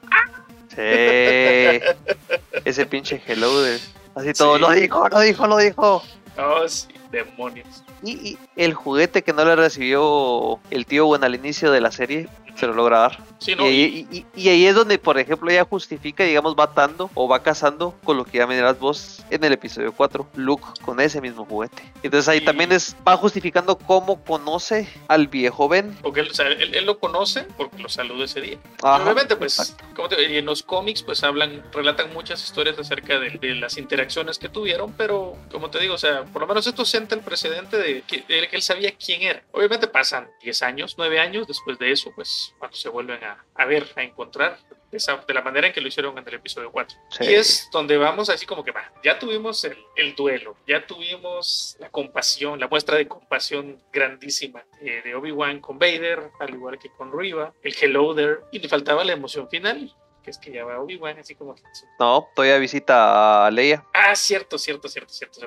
Sí. *laughs* Ese pinche hello de... Así todo, Sí. lo dijo, lo dijo, lo dijo. oh, sí, demonios. Y, y el juguete que no le recibió el tío Bueno al inicio de la serie, se lo logra dar. Sí, Y, no, y- ahí, y- y- y ahí es donde, por ejemplo, ella justifica, digamos, va atando o va cazando con lo que ya me dirás vos en el episodio 4, Luke con ese mismo juguete. Entonces ahí también es, va justificando cómo conoce al viejo Ben. Porque él, o sea, él, él lo conoce porque lo saludó ese día. Ajá, obviamente, pues, como te en los cómics, pues hablan, relatan muchas historias acerca de, de las interacciones que tuvieron, pero como te digo, o sea, por lo menos esto sienta el precedente de que, de que él sabía quién era. Obviamente pasan 10 años, 9 años después de eso, pues, cuando se vuelven a, a ver, a encontrar. De, esa- de la manera en que lo hicieron en el episodio 4. Sí. Y es donde vamos así como que va, ya tuvimos el, el duelo, ya tuvimos la compasión, la muestra de compasión grandísima eh, de Obi-Wan con Vader, al igual que con Riva, el Hello There, y le faltaba la emoción final, que es que ya va Obi-Wan así como... que- No, todavía visita a Leia. Ah, cierto, cierto, cierto, cierto,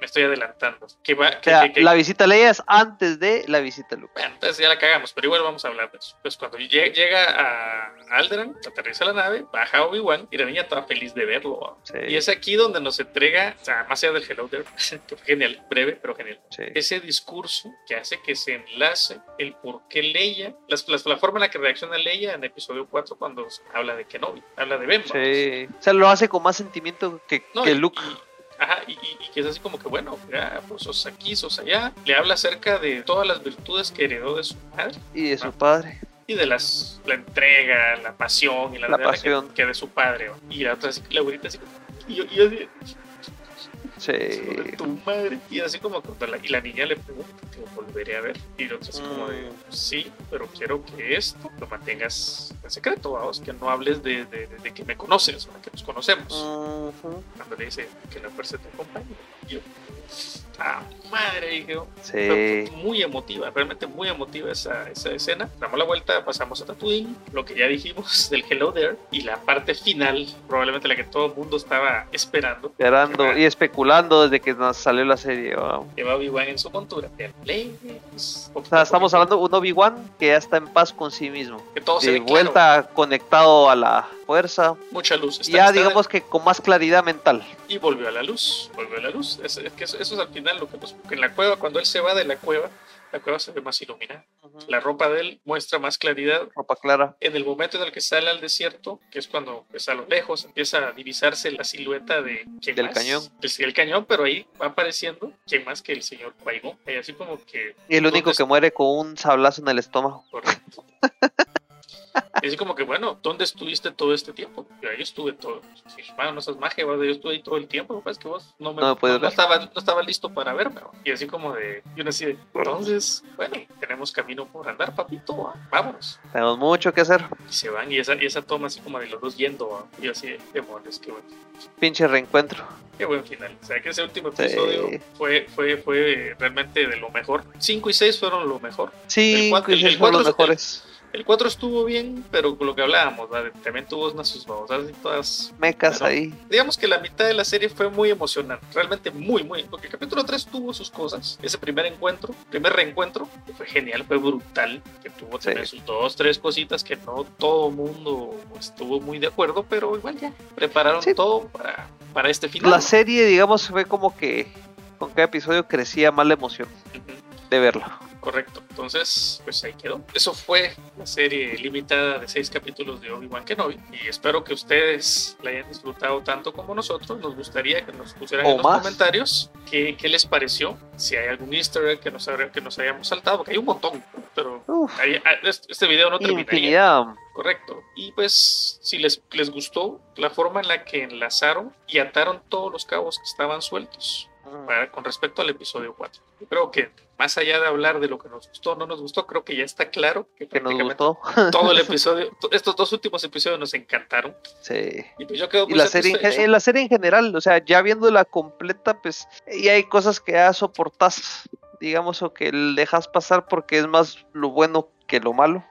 me estoy adelantando. Que va, O que, sea, que- que- la visita a Leia es antes de la visita a Luke. Bueno, entonces ya la cagamos, pero igual vamos a hablar de eso. Pues cuando lle- llega a Alderan, aterriza la nave, baja Obi-Wan y la niña estaba feliz de verlo. Y es aquí donde nos entrega, o sea, más allá del Hello There, *laughs* que fue genial, breve, pero genial. Sí. Ese discurso que hace que se enlace el por qué Leia, las, las- la forma en la que reacciona Leia en episodio 4 cuando habla de Kenobi, habla de Ben. Sí. O sea, lo hace con más sentimiento que, No, que y- Luke. y- ajá, y, y- que es así como que, bueno, ya, pues sos aquí, sos allá. Le habla acerca de todas las virtudes que heredó de su madre Y de su padre. y de las la entrega, la pasión y la, La pasión. Que, que de su padre. ¿va? Y la otra, así, la abuelita así como, y yo, y yo Sí. "Hijo de tu madre. Y así como cuando la, y la niña le pregunta, ¿te volveré a ver? Y el otro así como de, Mm. sí, pero quiero que esto lo mantengas en secreto, vamos, que no hables de, de- de- de que me conoces, o que nos conocemos. Cuando le dice que la fuerza te acompañe. Y yo, ah, madre, dije, Sí. muy emotiva, realmente muy emotiva esa, esa escena. Damos la vuelta, pasamos a Tatooine, lo que ya dijimos *laughs* del Hello There, y la parte final, probablemente la que todo el mundo estaba esperando, Esperando y especulando desde que nos salió la serie. wow. que va Obi-Wan en su montura. Pues, O sea, estamos hablando de un Obi-Wan que ya está en paz con sí mismo. que todo se De claro, vuelta conectado a la fuerza. mucha luz. Está- ya está- digamos que con más claridad mental. y volvió a la luz, volvió a la luz. Es, es que eso, eso es al final lo que nos, en la cueva, cuando él se va de la cueva, la cueva se ve más iluminada. La ropa de él muestra más claridad Ropa clara. en el momento en el que sale al desierto, que es cuando pues, a lo lejos empieza a divisarse la silueta de ¿quién Del más? cañón. Del, del cañón, pero ahí va apareciendo quién más que el señor. Y así como que Y el único ¿Dónde que muere con un sablazo en el estómago. correcto. *laughs* Y así como que, bueno, ¿dónde estuviste todo este tiempo? Yo ahí estuve todo. Sí, no seas magia, yo estuve ahí todo el tiempo. Es que vos no me No no ver. estaba, no estaba listo para verme. ¿no? Y así como de, y uno así de, entonces, bueno, tenemos camino por andar, papito, ¿va? vámonos. Tenemos mucho que hacer. Y se van, y esa, y esa toma así como de los dos yendo, y yo así de, demonios, qué bueno. Pinche reencuentro. Qué buen final. O sea, que ese último Sí. episodio fue, fue, fue realmente de lo mejor. 5 y 6 fueron lo mejor. Sí, El cuatro- que el sí son los mejores. El 4 estuvo bien, pero con lo que hablábamos, ¿vale? también tuvo unas sus babosadas y todas. Mecas ahí. Digamos que la mitad de la serie fue muy emocionante, realmente muy, muy. Porque el capítulo 3 tuvo sus cosas. Ese primer encuentro, primer reencuentro, que fue genial, fue brutal. Que tuvo Sí. también sus dos, tres cositas que no todo mundo estuvo muy de acuerdo, pero igual ya prepararon Sí. todo para, para este final. La serie, digamos, fue como que con cada episodio crecía más la emoción de verla. Correcto. Entonces, pues ahí quedó. Eso fue la serie limitada de seis capítulos de Obi-Wan Kenobi. Y espero que ustedes la hayan disfrutado tanto como nosotros. Nos gustaría que nos pusieran en los más. comentarios qué, qué les pareció. Si hay algún easter egg que nos, que nos hayamos saltado, porque hay un montón. Pero Uf, hay- ah, este este video no infinidad. Correcto. Y pues, si les, les gustó la forma en la que enlazaron y ataron todos los cabos que estaban sueltos para- con respecto al episodio 4. Yo creo que más allá de hablar de lo que nos gustó o no nos gustó, creo que ya está claro que, Que nos gustó. *laughs* todo el *laughs* episodio, to- estos dos últimos episodios nos encantaron. Sí. Y pues yo quedo Y muy la serie, en, la serie en general, o sea, ya viéndola completa, pues, y hay cosas que ya soportas, digamos, o que dejas pasar porque es más lo bueno que lo malo.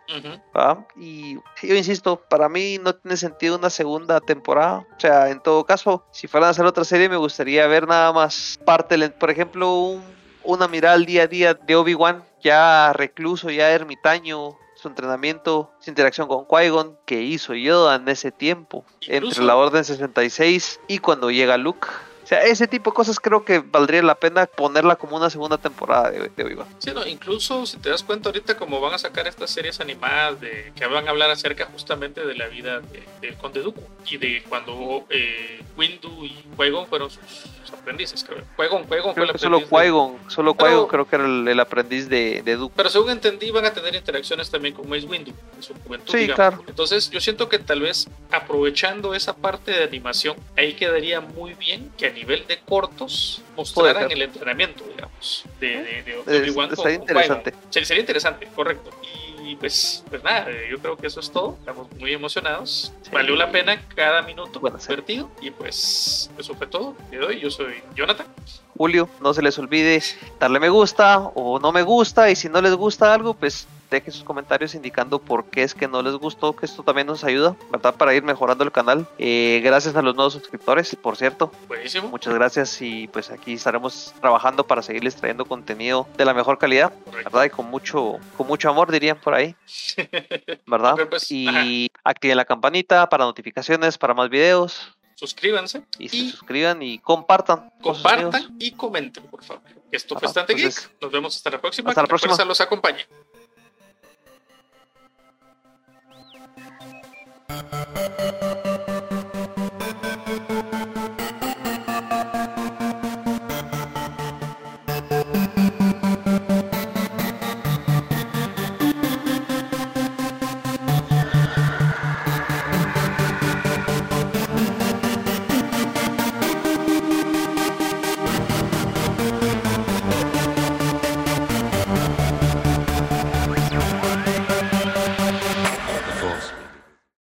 Y yo insisto, para mí no tiene sentido una segunda temporada. O sea, en todo caso, si fueran a hacer otra serie, me gustaría ver nada más parte, por ejemplo, un- una mirada al día a día de Obi-Wan, ya recluso, ya ermitaño, su entrenamiento, su interacción con Qui-Gon, que hizo Yoda en ese tiempo, entre la Orden 66 y cuando llega Luke. Sea, ese tipo de cosas creo que valdría la pena ponerla como una segunda temporada de, de Obi-Wan. Sí, no, incluso si te das cuenta ahorita como van a sacar estas series animadas de que van a hablar acerca justamente de la vida de- del Conde Dooku y de cuando eh, Windu y Qui-Gon fueron sus, sus aprendices, creo. Qui-Gon, Qui-Gon fue el solo aprendiz de- Qui-Gon, solo Qui-Gon creo que era el, el aprendiz de, de. Pero según entendí, van a tener interacciones también con Mace Windu en su juventud. Sí, digamos. claro. Entonces, yo siento que tal vez aprovechando esa parte de animación, ahí quediría muy bien que nivel de cortos mostraran el entrenamiento, digamos, de, de, Obi-Wan con interesante. Sería, sería interesante, correcto. Y pues, pues nada, eh, yo creo que eso es todo. Estamos muy emocionados. Sí. Valió la pena cada minuto Buena serie. invertido. Y pues, eso fue todo. Hoy, yo soy Jonathan. Julio, no se les olvide darle me gusta o no me gusta y si no les gusta algo, pues dejen sus comentarios indicando por qué es que no les gustó, que esto también nos ayuda, ¿verdad? Para ir mejorando el canal. Eh, gracias a los nuevos suscriptores, por cierto. Buenísimo. Muchas gracias y pues aquí estaremos trabajando para seguirles trayendo contenido de la mejor calidad, Correcto. ¿verdad? Y con mucho, con mucho amor dirían por ahí, *laughs* ¿verdad? Pero, pues, y activen la campanita para notificaciones, para más videos Suscríbanse. y se Y suscriban y compartan. compartan y comenten, por favor. Esto fue entonces- geek. Nos vemos hasta la próxima. Hasta la próxima. los acompañe. Thank